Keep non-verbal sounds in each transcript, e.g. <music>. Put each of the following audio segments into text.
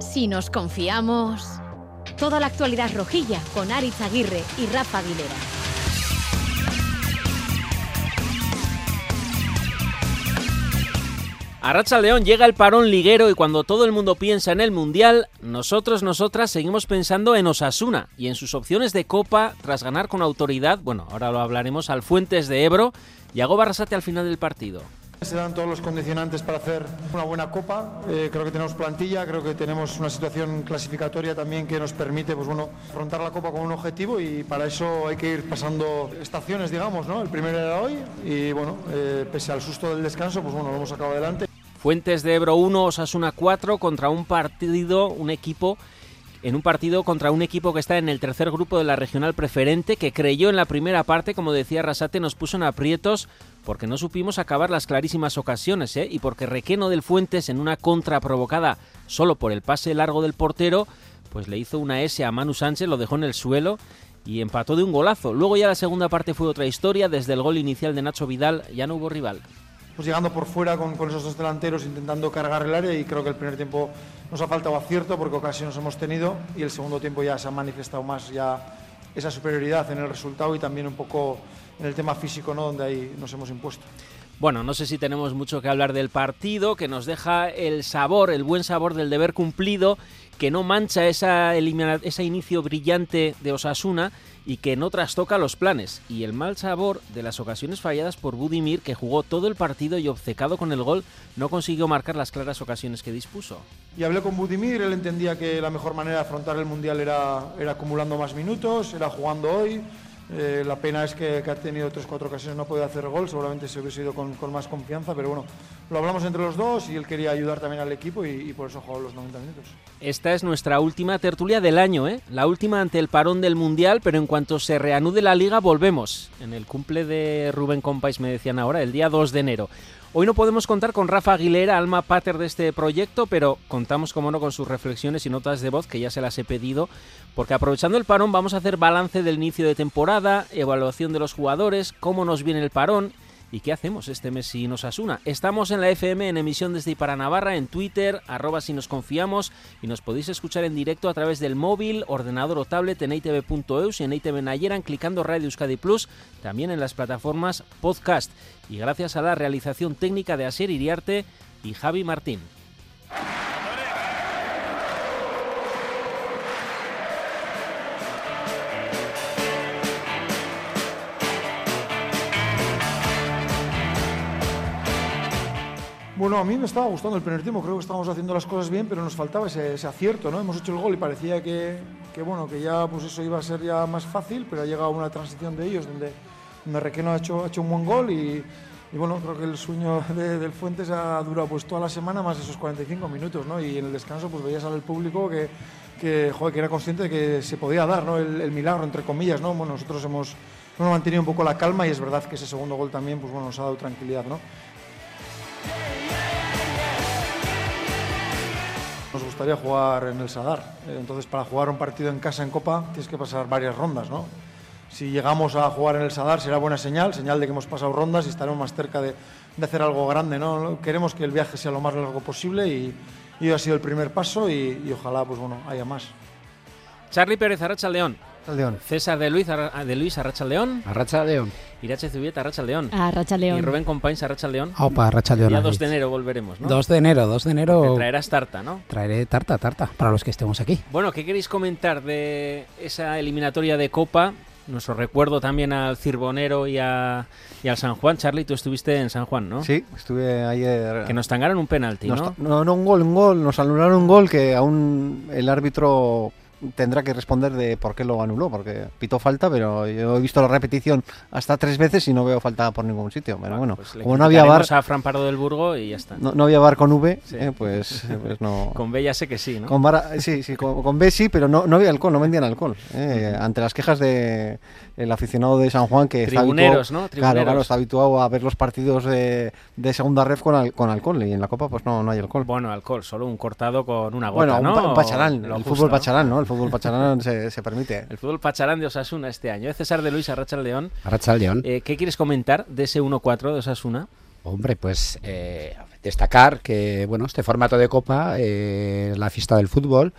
Si nos confiamos, toda la actualidad rojilla con Aritz Aguirre y Rafa Aguilera. A Racha León llega el parón liguero y cuando todo el mundo piensa en el Mundial, nosotros, nosotras seguimos pensando en Osasuna y en sus opciones de Copa tras ganar con autoridad, bueno, ahora lo hablaremos, al Fuentes de Ebro y a Barrasate al final del partido. Se dan todos los condicionantes para hacer una buena copa. Eh, creo que tenemos plantilla, creo que tenemos una situación clasificatoria también que nos permite pues bueno, afrontar la copa con un objetivo y para eso hay que ir pasando estaciones, digamos. ¿no? El primero era hoy y bueno, eh, pese al susto del descanso, pues bueno, lo hemos sacado adelante. Fuentes de Ebro 1, Osasuna 4 contra un partido, un equipo en un partido contra un equipo que está en el tercer grupo de la regional preferente, que creyó en la primera parte, como decía Rasate, nos puso en aprietos porque no supimos acabar las clarísimas ocasiones, ¿eh? y porque Requeno del Fuentes, en una contra provocada solo por el pase largo del portero, pues le hizo una S a Manu Sánchez, lo dejó en el suelo y empató de un golazo. Luego ya la segunda parte fue otra historia, desde el gol inicial de Nacho Vidal ya no hubo rival. Pues llegando por fuera con, esos dos delanteros, intentando cargar el área y creo que el primer tiempo nos ha faltado acierto porque ocasiones hemos tenido y el segundo tiempo ya se ha manifestado más ya esa superioridad en el resultado y también un poco en el tema físico, ¿no? donde ahí nos hemos impuesto. Bueno, no sé si tenemos mucho que hablar del partido, que nos deja el sabor, el buen sabor del deber cumplido, que no mancha esa ese inicio brillante de Osasuna y que no trastoca los planes. Y el mal sabor de las ocasiones falladas por Budimir, que jugó todo el partido y obcecado con el gol, no consiguió marcar las claras ocasiones que dispuso. Y hablé con Budimir, él entendía que la mejor manera de afrontar el Mundial era, era acumulando más minutos, era jugando hoy eh, la pena es que, ha tenido tres cuatro ocasiones, no puede hacer gol, seguramente se hubiese ido con, más confianza, pero bueno, lo hablamos entre los dos y él quería ayudar también al equipo y, por eso jugó los 90 minutos. Esta es nuestra última tertulia del año, ¿eh? la última ante el parón del Mundial, pero en cuanto se reanude la liga volvemos. En el cumple de Rubén Compais me decían ahora, el día 2 de enero. Hoy no podemos contar con Rafa Aguilera, alma pater de este proyecto, pero contamos, como no, con sus reflexiones y notas de voz, que ya se las he pedido, porque aprovechando el parón vamos a hacer balance del inicio de temporada, evaluación de los jugadores, cómo nos viene el parón ¿Y qué hacemos este mes si nos asuna? Estamos en la FM en emisión desde para Navarra, en Twitter, arroba si nos confiamos, y nos podéis escuchar en directo a través del móvil, ordenador o tablet en itv.eus y en ITV Nayeran clicando Radio Euskadi Plus, también en las plataformas podcast. Y gracias a la realización técnica de Asier Iriarte y Javi Martín. Bueno, a mí me estaba gustando el primer tiempo, creo que estábamos haciendo las cosas bien, pero nos faltaba ese, acierto, ¿no? Hemos hecho el gol y parecía que, bueno, que ya pues eso iba a ser ya más fácil, pero ha llegado una transición de ellos donde, donde Requeno ha hecho, ha hecho un buen gol y, bueno, creo que el sueño del Fuentes ha durado pues toda la semana más esos 45 minutos, ¿no? Y en el descanso pues veías al público que, que, joder, que era consciente de que se podía dar, ¿no? El, el milagro, entre comillas, ¿no? Bueno, nosotros hemos, hemos mantenido un poco la calma y es verdad que ese segundo gol también, pues bueno, nos ha dado tranquilidad, ¿no? Gustaría jugar en el Sadar. Eh, entonces, para jugar un partido en casa en Copa tienes que pasar varias rondas, ¿no? Si llegamos a jugar en el Sadar será buena señal, señal de que hemos pasado rondas y estaremos más cerca de, hacer algo grande, ¿no? Queremos que el viaje sea lo más largo posible y, y ha sido el primer paso y, ojalá, pues bueno, haya más. Charlie Pérez Arracha León. León. César de Luis, de Luis Arracha León. Arracha León. Irache Zubieta, Arracha León. Arracha León. Y Rubén Compains, Arracha León. Opa, Arracha León. Ya 2 de enero volveremos, ¿no? 2 de enero, 2 de enero. traerás tarta, ¿no? Traeré tarta, tarta, para los que estemos aquí. Bueno, ¿qué queréis comentar de esa eliminatoria de Copa? Nuestro recuerdo también al Cirbonero y, a, y al San Juan. Charlie, tú estuviste en San Juan, ¿no? Sí, estuve ayer. Que nos tangaron un penalti, ¿no? No, no, un gol, un gol. Nos anularon un gol que aún el árbitro tendrá que responder de por qué lo anuló, porque pitó falta, pero yo he visto la repetición hasta tres veces y no veo falta por ningún sitio. Pero bueno, pues como no había bar. a Fran Pardo del Burgo y ya está. No, había bar con V, eh, pues, pues, no. <laughs> con B ya sé que sí, ¿no? Con sí, sí, con, B sí, pero no, no había alcohol, no vendían alcohol. Eh, ante las quejas de el aficionado de San Juan que está habituado, ¿no? Claro, claro, está habituado a ver los partidos de, de segunda ref con, con alcohol y en la Copa pues no, no hay alcohol. Bueno, alcohol, solo un cortado con una gota, bueno, un, un pacharán, el fútbol pacharán, ¿no? El fútbol pacharán se, se, permite. El fútbol pacharán de Osasuna este año. ¿eh? César de Luis Arracha León. Arracha León. Eh, ¿Qué quieres comentar de ese 1-4 de Osasuna? Hombre, pues eh, destacar que bueno este formato de Copa, eh, la fiesta del fútbol,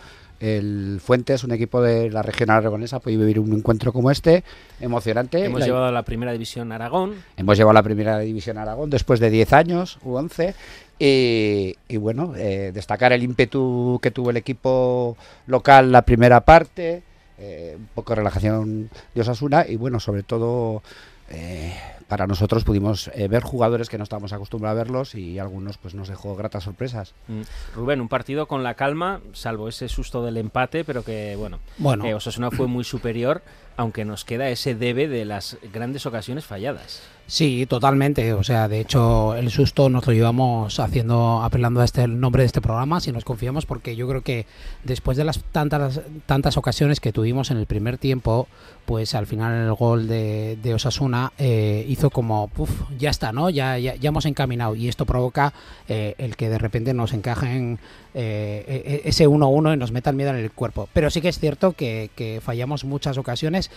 el Fuentes, un equipo de la región aragonesa, puede vivir un encuentro como este, emocionante. Hemos La- llevado a la primera división Aragón. Hemos llevado a la primera división Aragón después de 10 años u 11. Y, y bueno, eh, destacar el ímpetu que tuvo el equipo local la primera parte, eh, un poco de relajación de Osasuna y bueno, sobre todo eh, para nosotros pudimos eh, ver jugadores que no estábamos acostumbrados a verlos y algunos pues nos dejó gratas sorpresas. Mm. Rubén, un partido con la calma, salvo ese susto del empate, pero que bueno, Bueno. eh, Osasuna fue muy superior, aunque nos queda ese debe de las grandes ocasiones falladas. Sí, totalmente. O sea, de hecho, el susto nos lo llevamos haciendo, apelando a este el nombre de este programa, si nos confiamos, porque yo creo que después de las tantas tantas ocasiones que tuvimos en el primer tiempo, pues al final el gol de, de Osasuna eh, hizo como, puf, ya está, ¿no? Ya, ya, ya hemos encaminado y esto provoca eh, el que de repente nos encajen eh, e- ese 1-1 y nos metan miedo en el cuerpo. Pero sí que es cierto que, fallamos muchas ocasiones.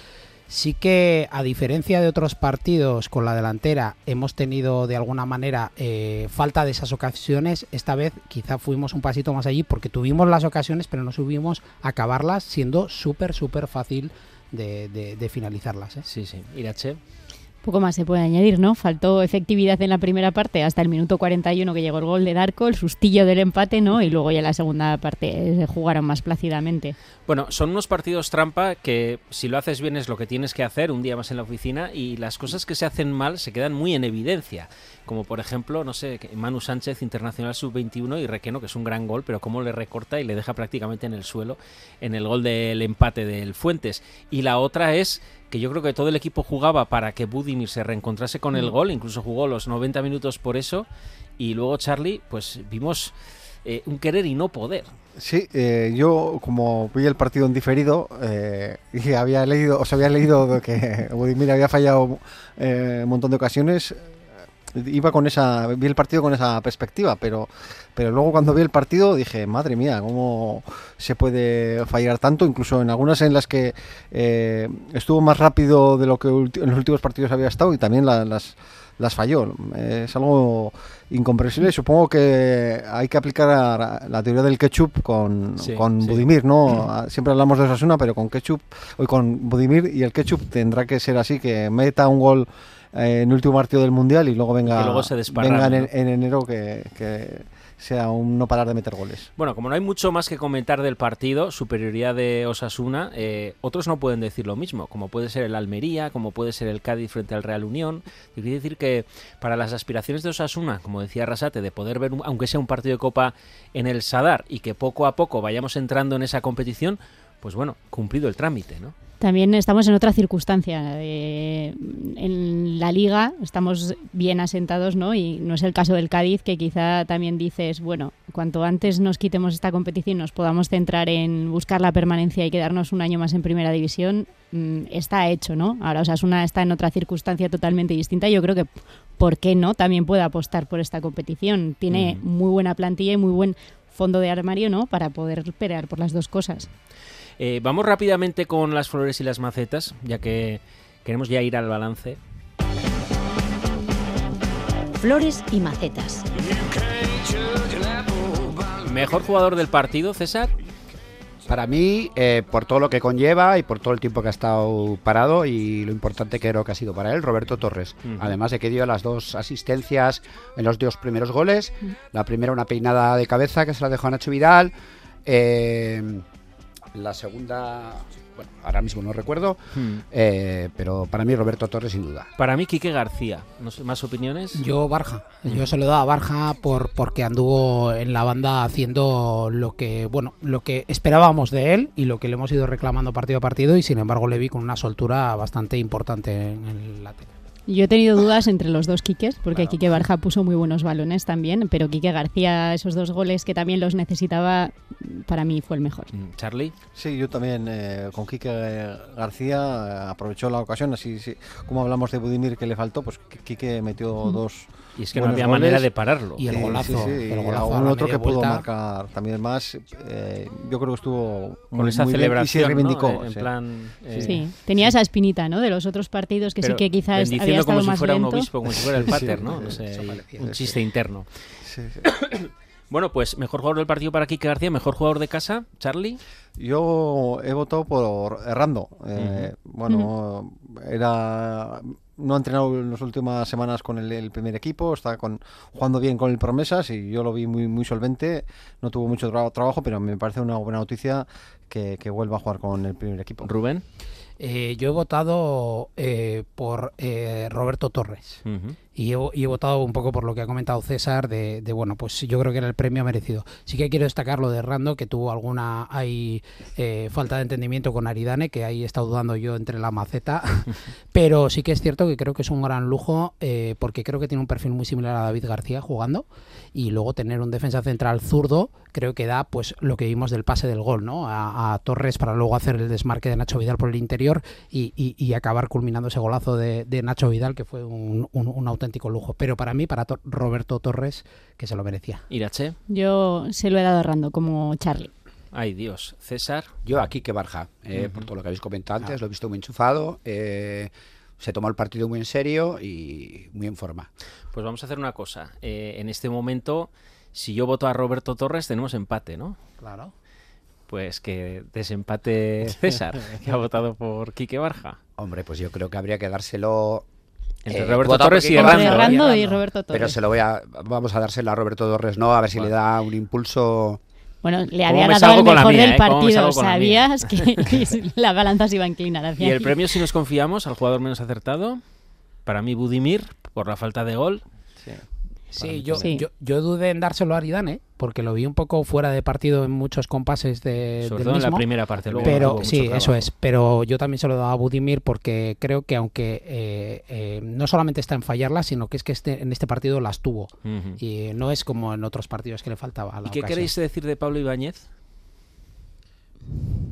Sí que, a diferencia de otros partidos con la delantera, hemos tenido de alguna manera eh, falta de esas ocasiones. Esta vez quizá fuimos un pasito más allí porque tuvimos las ocasiones, pero no subimos a acabarlas, siendo súper, súper fácil de finalizarlas. ¿eh? Sí, sí. Irache. Poco más se puede añadir, ¿no? Faltó efectividad en la primera parte hasta el minuto 41 que llegó el gol de Darko, el sustillo del empate, ¿no? Y luego ya en la segunda parte eh, jugaron más plácidamente. Bueno, son unos partidos trampa que si lo haces bien es lo que tienes que hacer un día más en la oficina y las cosas que se hacen mal se quedan muy en evidencia. Como por ejemplo, no sé, Manu Sánchez, internacional sub-21 y Requeno, que es un gran gol, pero cómo le recorta y le deja prácticamente en el suelo en el gol del empate del Fuentes. Y la otra es que yo creo que todo el equipo jugaba para que Budimir se reencontrase con el gol, incluso jugó los 90 minutos por eso. Y luego Charlie, pues vimos eh, un querer y no poder. Sí, eh, yo como vi el partido en diferido eh, <laughs> y había leído, os había leído que Budimir había fallado eh, un montón de ocasiones, iba con esa, vi el partido con esa perspectiva, pero, pero luego cuando vi el partido dije, madre mía, cómo se puede fallar tanto, incluso en algunas en las que eh, estuvo más rápido de lo que en los últimos partidos había estado y también la- las las falló. Es algo incomprensible. Supongo que hay que aplicar la teoría del ketchup con, Sí, con sí. Budimir, ¿no? <clears throat> Ah, Siempre hablamos de Osasuna, pero con ketchup, hoy con Budimir y el ketchup tendrá que ser así, que meta un gol eh, en el último partido del Mundial y luego venga, luego se venga en, ¿no? en enero que, que sea un no parar de meter goles. Bueno, como no hay mucho más que comentar del partido, superioridad de Osasuna, eh, otros no pueden decir lo mismo, como puede ser el Almería, como puede ser el Cádiz frente al Real Unión. Y Quiere decir que para las aspiraciones de Osasuna, como decía Rasate, de poder ver, un- aunque sea un partido de Copa en el Sadar y que poco a poco vayamos entrando en esa competición, pues bueno, cumplido el trámite, ¿no? También estamos en otra circunstancia. eh, en la liga estamos bien asentados, ¿no? Y no es el caso del Cádiz, que quizá también dices, bueno, cuanto antes nos quitemos esta competición, nos podamos centrar en buscar la permanencia y quedarnos un año más en primera división, mm, está hecho, ¿no? Ahora Osasuna está en otra circunstancia totalmente distinta. Yo creo que, ¿por qué no? También puede apostar por esta competición. Tiene Mm. muy buena plantilla y muy buen fondo de armario, ¿no? Para poder pelear por las dos cosas. Eh, vamos rápidamente con las flores y las macetas, ya que queremos ya ir al balance. Flores y macetas. Mejor jugador del partido, César. Para mí, eh, por todo lo que conlleva y por todo el tiempo que ha estado parado y lo importante que creo que ha sido para él, Roberto Torres. Además de que dio las dos asistencias en los dos primeros goles. La primera una peinada de cabeza que se la dejó a Nacho Vidal. Eh, la segunda, bueno, ahora mismo no recuerdo, Hmm. eh, pero para mí Roberto Torres sin duda. Para mí, Quique García. No sé, ¿Más opiniones? Yo Barja, yo se lo he dado a Barja por porque anduvo en la banda haciendo lo que bueno lo que esperábamos de él y lo que le hemos ido reclamando partido a partido y sin embargo le vi con una soltura bastante importante en el lateral. Yo he tenido dudas entre los dos Quiques, porque Quique Barja puso muy buenos balones también, pero Quique García, esos dos goles que también los necesitaba, para mí fue el mejor. Mm, Charlie. Sí, yo también eh, con Quique García eh, aprovechó la ocasión, así sí, como hablamos de Budimir que le faltó, pues Qui- Quique metió dos, Y es que no había goles. manera de pararlo. Y el golazo, sí, sí, el y golazo a algún la otro que pudo marcar también más. eh, yo creo que estuvo con muy, esa muy bien celebración, y se reivindicó. ¿no? En sí. plan... eh, Sí, tenía esa espinita, ¿no? De los otros partidos que pero sí que quizás había estado como si más fuera lento. un obispo, como si fuera el <laughs> pater, sí, ¿no? sé, un sí. chiste interno. Sí, sí. <coughs> Bueno, pues mejor jugador del partido para Kike García, mejor jugador de casa, Charlie. Yo he votado por Errando. Eh, Bueno, era no ha entrenado en las últimas semanas con el, el primer equipo, está con, jugando bien con el Promesas y yo lo vi muy muy solvente. No tuvo mucho tra- trabajo, pero me parece una buena noticia que, que vuelva a jugar con el primer equipo. Rubén. Eh, yo he votado eh, por eh, Roberto Torres. Y he, y he votado un poco por lo que ha comentado César, de, de, bueno, pues yo creo que era el premio merecido. Sí que quiero destacar lo de Rando, que tuvo alguna hay eh, falta de entendimiento con Aridane, que ahí he estado dudando yo entre la maceta, <laughs> pero sí que es cierto que creo que es un gran lujo, eh, porque creo que tiene un perfil muy similar a David García jugando, y luego tener un defensa central zurdo, creo que da pues lo que vimos del pase del gol, ¿no? A, a Torres para luego hacer el desmarque de Nacho Vidal por el interior y, y- y acabar culminando ese golazo de, de Nacho Vidal, que fue un, un- un auténtico lujo. Pero para mí, para Roberto Torres, que se lo merecía. Irache. Yo se lo he dado a Rando como Charlie. Ay, Dios. César. Yo aquí que Barja, eh, por todo lo que habéis comentado antes, lo he visto muy enchufado, eh, se tomó el partido muy en serio y muy en forma. Pues vamos a hacer una cosa. Eh, en este momento, si yo voto a Roberto Torres, tenemos empate, ¿no? Claro. Pues que desempate <laughs> César, que ha votado por Quique Barja. Hombre, pues yo creo que habría que dárselo Entre Eh, Roberto Torres y Entre Errando. Y. Roberto Torres. Pero se lo voy a, vamos a dárselo a Roberto Torres, ¿no? A ver si le da un impulso. Bueno, le ¿Cómo había dado el con la mejor mía, del eh? ¿Cómo me partido. con la? Sabías <laughs> que la balanza se iba a inclinar hacia Y el premio, si nos confiamos, al jugador menos acertado, para mí Budimir, por la falta de gol. Sí, yo, Sí. Yo, yo dudé en dárselo a Aridane, porque lo vi un poco fuera de partido en muchos compases de, Sobre del todo en la primera parte. luego Pero sí, eso es. Pero yo también se lo daba a Budimir porque creo que aunque eh, eh, no solamente está en fallarlas, sino que es que este, en este partido las tuvo. Y no es como en otros partidos que le faltaba. a la ¿Y qué ocasión. queréis decir de Pablo Ibáñez?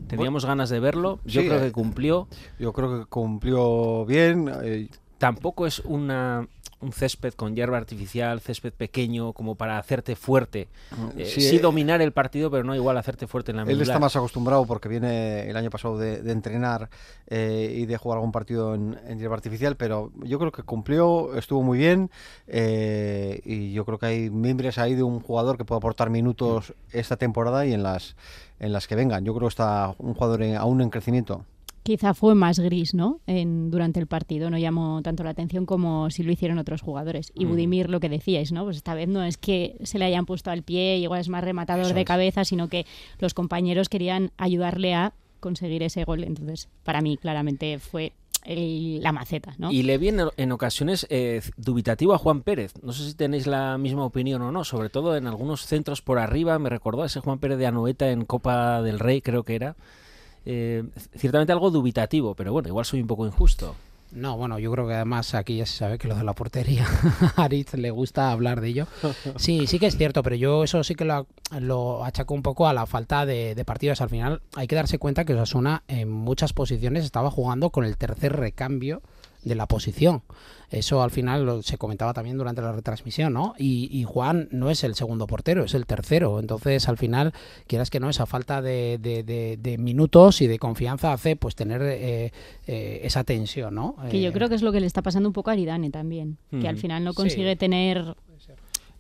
Teníamos ganas de verlo. Yo Sí, creo eh, que cumplió. Yo creo que cumplió bien. eh, Tampoco es una, un césped con hierba artificial, césped pequeño, como para hacerte fuerte. Eh, sí, sí, eh, dominar el partido, pero no igual hacerte fuerte en la Él está medular. más acostumbrado porque viene el año pasado de, de entrenar eh, y de jugar algún partido en, en hierba artificial, pero yo creo que cumplió, estuvo muy bien eh, y yo creo que hay miembros ahí de un jugador que puede aportar minutos esta temporada y en las en las que vengan. Yo creo que está un jugador en- aún en crecimiento. Quizá fue más gris, ¿no? En, durante el partido. No llamó tanto la atención como si lo hicieron otros jugadores. Y Mm. Budimir, lo que decíais, ¿no? Pues esta vez no es que se le hayan puesto al pie, igual es más rematador Eso de es. cabeza, sino que los compañeros querían ayudarle a conseguir ese gol. Entonces, para mí, claramente fue el- la maceta, ¿no? Y le vi en, en ocasiones eh, dubitativo a Juan Pérez. No sé si tenéis la misma opinión o no. Sobre todo en algunos centros por arriba. Me recordó a ese Juan Pérez de Anoeta en Copa del Rey, creo que era. Eh, ciertamente algo dubitativo, pero bueno, igual soy un poco injusto. No, bueno, yo creo que además aquí ya se sabe que lo de la portería, <laughs> a Aritz le gusta hablar de ello. Sí, sí que es cierto, pero yo eso sí que lo, achaco un poco a la falta de, de partidos. Al final hay que darse cuenta que Osasuna en muchas posiciones estaba jugando con el tercer recambio de la posición. Eso al final lo- se comentaba también durante la retransmisión, ¿no? Y, y Juan no es el segundo portero, es el tercero. Entonces, al final, quieras que no, esa falta de, de- de- de minutos y de confianza hace pues tener eh, eh, esa tensión, ¿no? Que yo Eh, creo que es lo que le está pasando un poco a Aridane también, que al final no Sí. consigue tener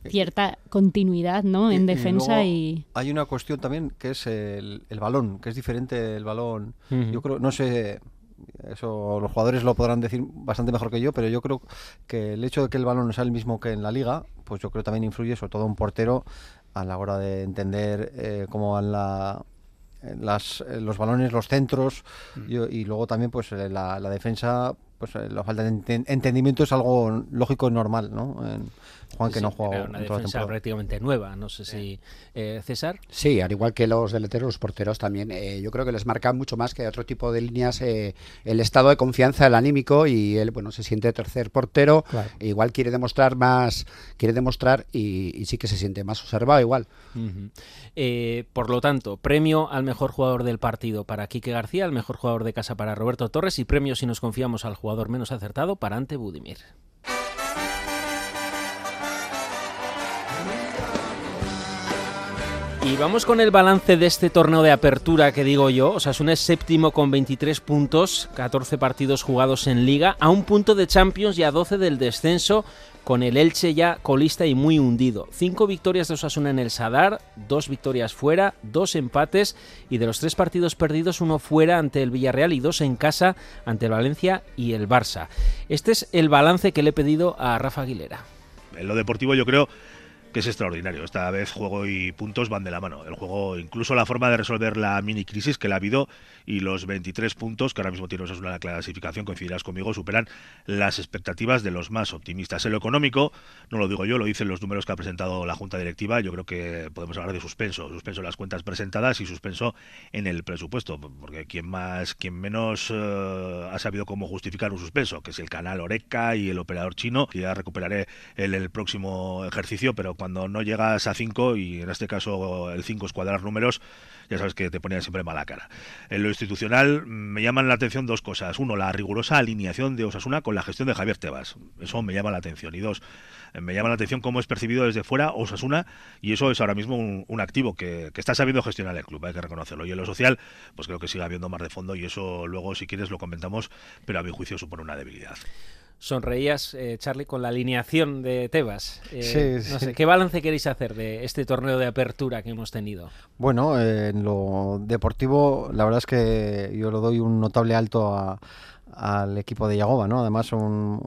cierta continuidad, ¿no? En Y- defensa y... Hay una cuestión también que es el, el balón, que es diferente el balón. Yo creo, no sé, eso los jugadores lo podrán decir bastante mejor que yo, pero yo creo que el hecho de que el balón no sea el mismo que en la liga, pues yo creo también influye, sobre todo un portero, a la hora de entender eh, cómo van la, las, los balones, los centros, yo- y luego también pues eh, la, la defensa, pues eh, la falta de enten- entendimiento es algo lógico y normal, ¿no? En Juan que Sí, no ha jugado era una en toda la defensa prácticamente nueva. No sé si eh, César. Sí, al igual que los delanteros, los porteros también. eh, yo creo que les marca mucho más que otro tipo de líneas eh, el estado de confianza, el anímico y él, bueno, se siente tercer portero. Claro. e igual quiere demostrar más, quiere demostrar y, y sí que se siente más observado igual. Eh, por lo tanto, premio al mejor jugador del partido para Quique García, al mejor jugador de casa para Roberto Torres y premio si nos confiamos al jugador menos acertado para Ante Budimir. Y vamos con el balance de este torneo de apertura que digo yo. O sea, es séptimo con 23 puntos, 14 partidos jugados en liga, a un punto de Champions y a 12 del descenso, con el Elche ya colista y muy hundido. Cinco victorias de Osasuna en el Sadar, dos victorias fuera, dos empates y de los tres partidos perdidos, uno fuera ante el Villarreal y dos en casa ante el Valencia y el Barça. Este es el balance que le he pedido a Rafa Aguilera. En lo deportivo yo creo que es extraordinario. Esta vez juego y puntos van de la mano. El juego, incluso la forma de resolver la mini crisis que la ha habido y los 23 puntos que ahora mismo tiene una clasificación, coincidirás conmigo, superan las expectativas de los más optimistas. En lo económico, no lo digo yo, lo dicen los números que ha presentado la Junta Directiva. Yo creo que podemos hablar de suspenso, suspenso en las cuentas presentadas y suspenso en el presupuesto, porque quien más, quien menos eh, ha sabido cómo justificar un suspenso, que es el canal Oreca y el operador chino, que ya recuperaré el, el próximo ejercicio, pero cuando no llegas a 5, y en este caso el 5 es cuadrar números, ya sabes que te ponía siempre mala cara. En lo institucional me llaman la atención dos cosas. Uno, la rigurosa alineación de Osasuna con la gestión de Javier Tebas. Eso me llama la atención. Y dos, me llama la atención cómo es percibido desde fuera Osasuna y eso es ahora mismo un, activo que, que, está sabiendo gestionar el club, hay que reconocerlo. Y en lo social, pues creo que sigue habiendo más de fondo y eso luego, si quieres, lo comentamos, pero a mi juicio supone una debilidad sonreías, eh, Charlie, con la alineación de Tebas. Eh, no sé, ¿qué balance queréis hacer de este torneo de apertura que hemos tenido? Bueno, en lo deportivo, la verdad es que yo lo doy un notable alto a al equipo de Yagoba, ¿no? Además un,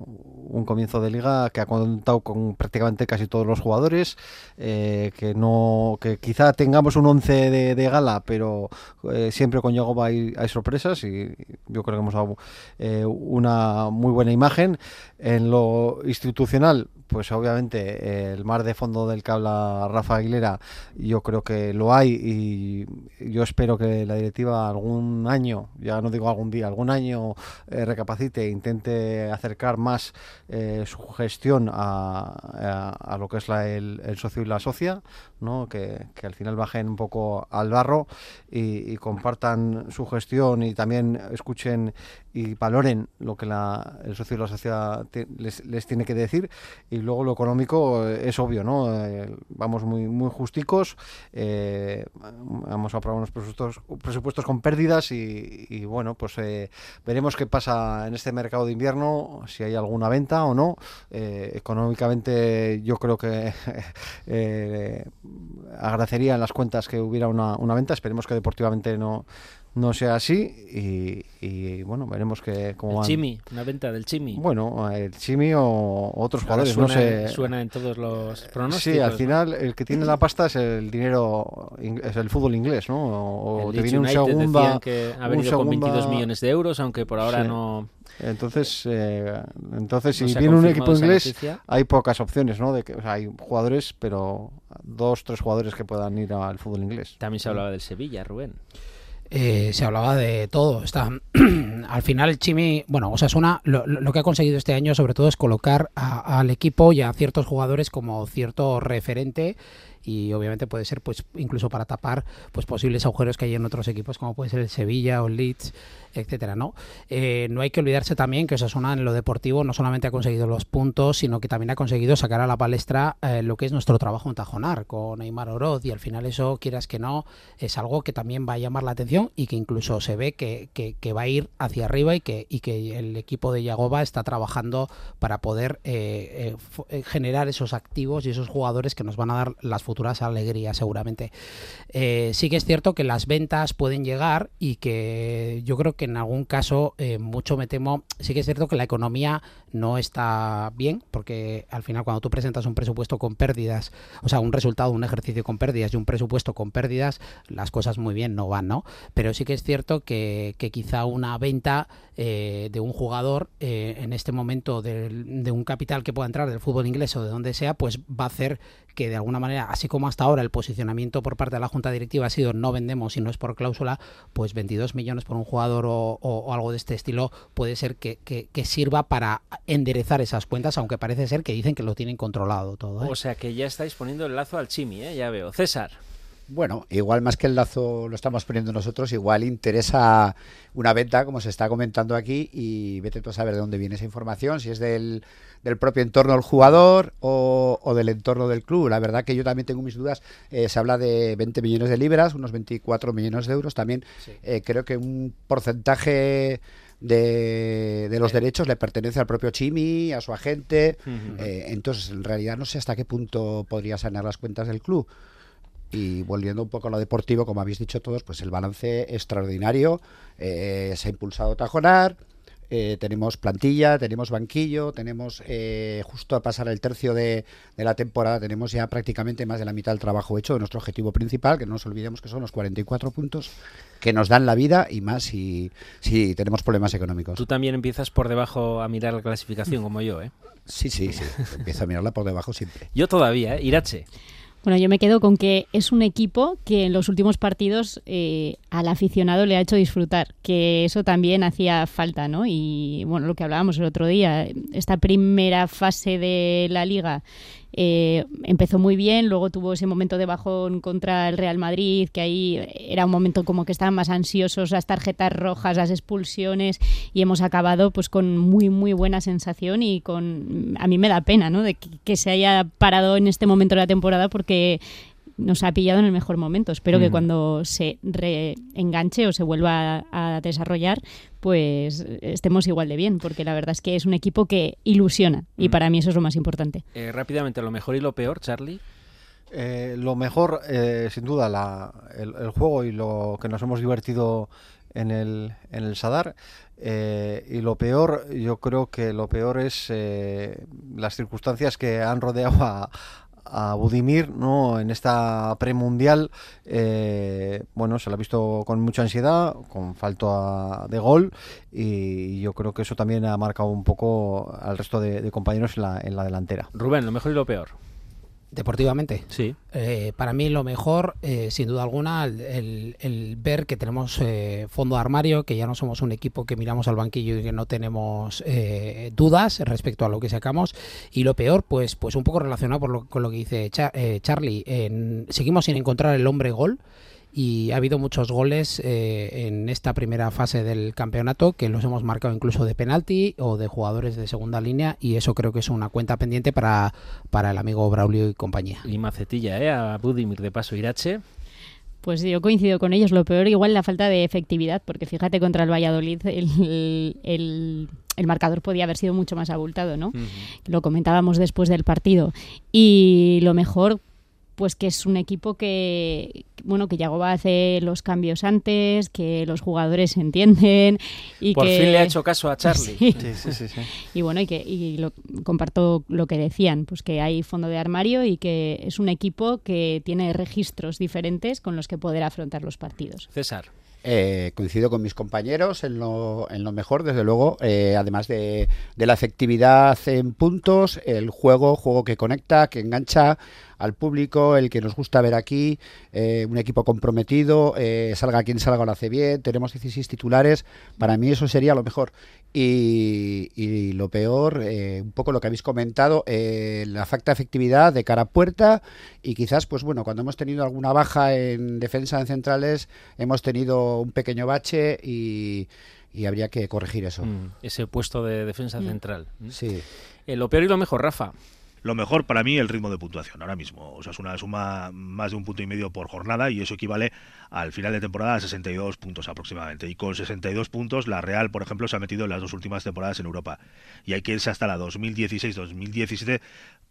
un, comienzo de liga que ha contado con prácticamente casi todos los jugadores, eh, que no, que quizá tengamos un 11 de, gala, pero eh, siempre con Yagoba hay, hay, sorpresas y yo creo que hemos dado eh, una muy buena imagen. En lo institucional, pues obviamente el mar de fondo del que habla Rafa Aguilera, yo creo que lo hay y yo espero que la directiva algún año, ya no digo algún día, algún año eh, recapacite e intente acercar más eh, su gestión a, a, lo que es la, el, socio y la socia, ¿no? que, que, al final bajen un poco al barro y, y, compartan su gestión y también escuchen y valoren lo que la, el socio y la socia les, les tiene que decir. Y luego lo económico eh, es obvio, ¿no? vamos muy, muy justicos, vamos a aprobar unos presupuestos, presupuestos con pérdidas y, y bueno, pues veremos qué pasa en este mercado de invierno, si hay alguna venta o no. Eh, económicamente yo creo que <laughs> eh, agradecería en las cuentas que hubiera una, una venta. Esperemos que deportivamente no, no sea así y, bueno, veremos que cómo el Chimi, una venta del Chimi. Bueno, el Chimi o otros jugadores, suena, no sé. Suena en todos los pronósticos. Sí, al final el que tiene la pasta es el dinero, es el fútbol inglés, ¿no? O, te viene un segundo que ha venido con 22 millones de euros, aunque por ahora no... Entonces, eh, entonces si viene un equipo inglés, hay pocas opciones, ¿no? De que, o sea, hay jugadores, pero dos, tres jugadores que puedan ir al fútbol inglés. También se hablaba del Sevilla, Rubén. Eh, se hablaba de todo. Está, <clears throat> al final Chimi, bueno, o sea, suena, lo, lo, que ha conseguido este año sobre todo es colocar al equipo y a ciertos jugadores como cierto referente y obviamente puede ser pues incluso para tapar pues posibles agujeros que hay en otros equipos como puede ser el Sevilla o el Leeds etcétera no eh, no hay que olvidarse también que Osasuna en lo deportivo no solamente ha conseguido los puntos sino que también ha conseguido sacar a la palestra eh, lo que es nuestro trabajo en Tajonar con Neymar Oroz y al final eso quieras que no es algo que también va a llamar la atención y que incluso se ve que, que, va a ir hacia arriba y que, y que el equipo de Yagoba está trabajando para poder eh, generar esos activos y esos jugadores que nos van a dar las futuras alegría seguramente. Eh, sí que es cierto que las ventas pueden llegar y que yo creo que en algún caso eh, mucho me temo, sí que es cierto que la economía no está bien porque al final cuando tú presentas un presupuesto con pérdidas, o sea, un resultado, un ejercicio con pérdidas y un presupuesto con pérdidas, las cosas muy bien no van, ¿no? Pero sí que es cierto que, quizá una venta eh, de un jugador en este momento de, un capital que pueda entrar del fútbol inglés o de donde sea, pues va a hacer que de alguna manera, así como hasta ahora el posicionamiento por parte de la Junta Directiva ha sido no vendemos y no es por cláusula, pues 22 millones por un jugador o, algo de este estilo puede ser que, sirva para enderezar esas cuentas, aunque parece ser que dicen que lo tienen controlado todo. ¿eh? O sea que ya estáis poniendo el lazo al chimi, ¿eh? ya veo. César. Bueno, igual más que el lazo lo estamos poniendo nosotros, igual interesa una venta, como se está comentando aquí, y vete tú a saber de dónde viene esa información, si es del, del propio entorno del jugador o, o, del entorno del club. La verdad que yo también tengo mis dudas. Eh, se habla de 20 millones de libras, unos 24 millones de euros. También sí. eh, creo que un porcentaje de, de, los derechos le pertenece al propio Chimi, a su agente. Uh -huh. eh, entonces, en realidad no sé hasta qué punto podría sanear las cuentas del club. Y volviendo un poco a lo deportivo, como habéis dicho todos, pues el balance extraordinario. Eh, se ha impulsado Tajonar, eh, tenemos plantilla, tenemos banquillo, tenemos eh, justo a pasar el tercio de, de, la temporada, tenemos ya prácticamente más de la mitad del trabajo hecho de nuestro objetivo principal, que no nos olvidemos que son los 44 puntos que nos dan la vida y más si, si tenemos problemas económicos. Tú también empiezas por debajo a mirar la clasificación como yo, ¿eh? Sí, sí, sí, empiezo a mirarla por debajo siempre. Yo todavía, ¿eh? Irache. Bueno, yo me quedo con que es un equipo que en los últimos partidos eh, al aficionado le ha hecho disfrutar, que eso también hacía falta, ¿no? Y bueno, lo que hablábamos el otro día, esta primera fase de la liga eh, empezó muy bien, luego tuvo ese momento de bajón contra el Real Madrid, que ahí era un momento como que estaban más ansiosos, las tarjetas rojas, las expulsiones, y hemos acabado pues con muy muy buena sensación y con a mí me da pena, ¿no? De que, que se haya parado en este momento de la temporada porque nos ha pillado en el mejor momento. Espero mm. que cuando se reenganche o se vuelva a, a, desarrollar, pues estemos igual de bien, porque la verdad es que es un equipo que ilusiona y mm. para mí eso es lo más importante. Eh, rápidamente, lo mejor y lo peor, Charlie. Eh, lo mejor, eh, sin duda, la, el, el, juego y lo que nos hemos divertido en el, en el Sadar. Eh, y lo peor, yo creo que lo peor es las circunstancias que han rodeado a, a Budimir ¿no? en esta premundial eh, bueno se lo ha visto con mucha ansiedad con falta de gol y yo creo que eso también ha marcado un poco al resto de, de compañeros en la, en la delantera Rubén lo mejor y lo peor Deportivamente. Sí. Eh, para mí lo mejor, eh, sin duda alguna, el, el, el ver que tenemos eh, fondo de armario, que ya no somos un equipo que miramos al banquillo y que no tenemos eh, dudas respecto a lo que sacamos. Y lo peor, pues, pues un poco relacionado por lo, con lo que dice Char eh, Charlie. En, seguimos sin encontrar el hombre gol y ha habido muchos goles eh, en esta primera fase del campeonato que los hemos marcado incluso de penalti o de jugadores de segunda línea y eso creo que es una cuenta pendiente para, para el amigo Braulio y compañía. Y macetilla, ¿eh? A Budimir de paso Irache. Pues yo coincido con ellos. Lo peor igual la falta de efectividad, porque fíjate contra el Valladolid el, el, el marcador podía haber sido mucho más abultado, ¿no? Uh -huh. Lo comentábamos después del partido. Y lo mejor, pues que es un equipo que bueno que Yagoba hace los cambios antes, que los jugadores se entienden y Por que fin le ha hecho caso a Charlie. <laughs> Sí. Sí, sí, sí, y bueno, y que y lo, comparto lo que decían, pues que hay fondo de armario y que es un equipo que tiene registros diferentes con los que poder afrontar los partidos. César. Eh, coincido con mis compañeros en lo, en lo mejor, desde luego, eh, además de, de, la efectividad en puntos, el juego, juego que conecta, que engancha al público, el que nos gusta ver aquí, eh, un equipo comprometido, eh, salga quien salga lo hace bien, tenemos 16 titulares, para mí eso sería lo mejor. Y, y lo peor, eh, un poco lo que habéis comentado, la falta de efectividad de cara a puerta y quizás, pues bueno, cuando hemos tenido alguna baja en defensa en centrales, hemos tenido un pequeño bache y, y habría que corregir eso. Mm, ese puesto de defensa mm. central. Sí. lo peor y lo mejor, Rafa. Lo mejor para mí el ritmo de puntuación ahora mismo. O sea, es una suma más de un punto y medio por jornada y eso equivale al final de temporada a 62 puntos aproximadamente. Y con 62 puntos, la Real, por ejemplo, se ha metido en las dos últimas temporadas en Europa. Y hay que irse hasta la 2016-2017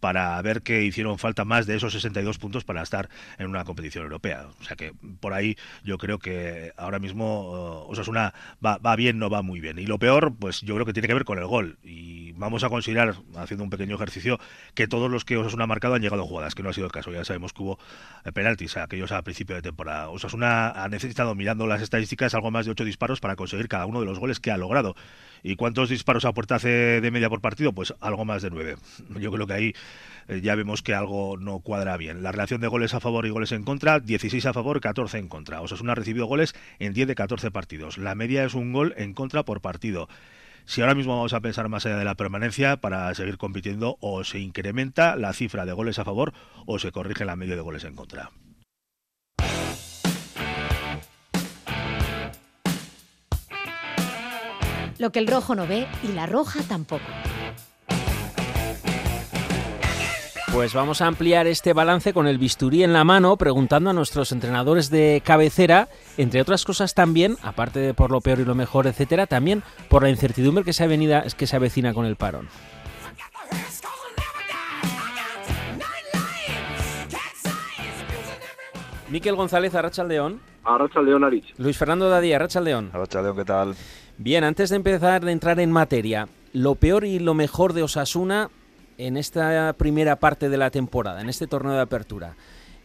para ver que hicieron falta más de esos 62 puntos para estar en una competición europea. O sea que por ahí yo creo que ahora mismo Osasuna va, va bien, no va muy bien. Y lo peor, pues yo creo que tiene que ver con el gol. Y vamos a considerar, haciendo un pequeño ejercicio, que todos los que Osasuna ha marcado han llegado a jugadas, que no ha sido el caso. Ya sabemos que hubo eh, penaltis, aquellos a principio de temporada. Osasuna ha necesitado, mirando las estadísticas, algo más de 8 disparos para conseguir cada uno de los goles que ha logrado. ¿Y cuántos disparos a puerta hace de media por partido? Pues algo más de 9. <laughs> Yo creo que ahí eh, ya vemos que algo no cuadra bien. La relación de goles a favor y goles en contra, 16 a favor, 14 en contra. Osasuna ha recibido goles en 10 de 14 partidos. La media es un gol en contra por partido. Si ahora mismo vamos a pensar más allá de la permanencia para seguir compitiendo, o se incrementa la cifra de goles a favor o se corrige la media de goles en contra. Lo que el rojo no ve y la roja tampoco. Pues vamos a ampliar este balance con el bisturí en la mano, preguntando a nuestros entrenadores de cabecera, entre otras cosas también, aparte de por lo peor y lo mejor, etcétera, también por la incertidumbre que se, avenida, que se avecina con el parón. Miquel González, Arrachaldeón. Arrachaldeón, Arich. Luis Fernando Dadía, Arrachaldeón. Arrachaldeón, ¿qué tal? Bien, antes de empezar a entrar en materia, lo peor y lo mejor de Osasuna en esta primera parte de la temporada, en este torneo de apertura.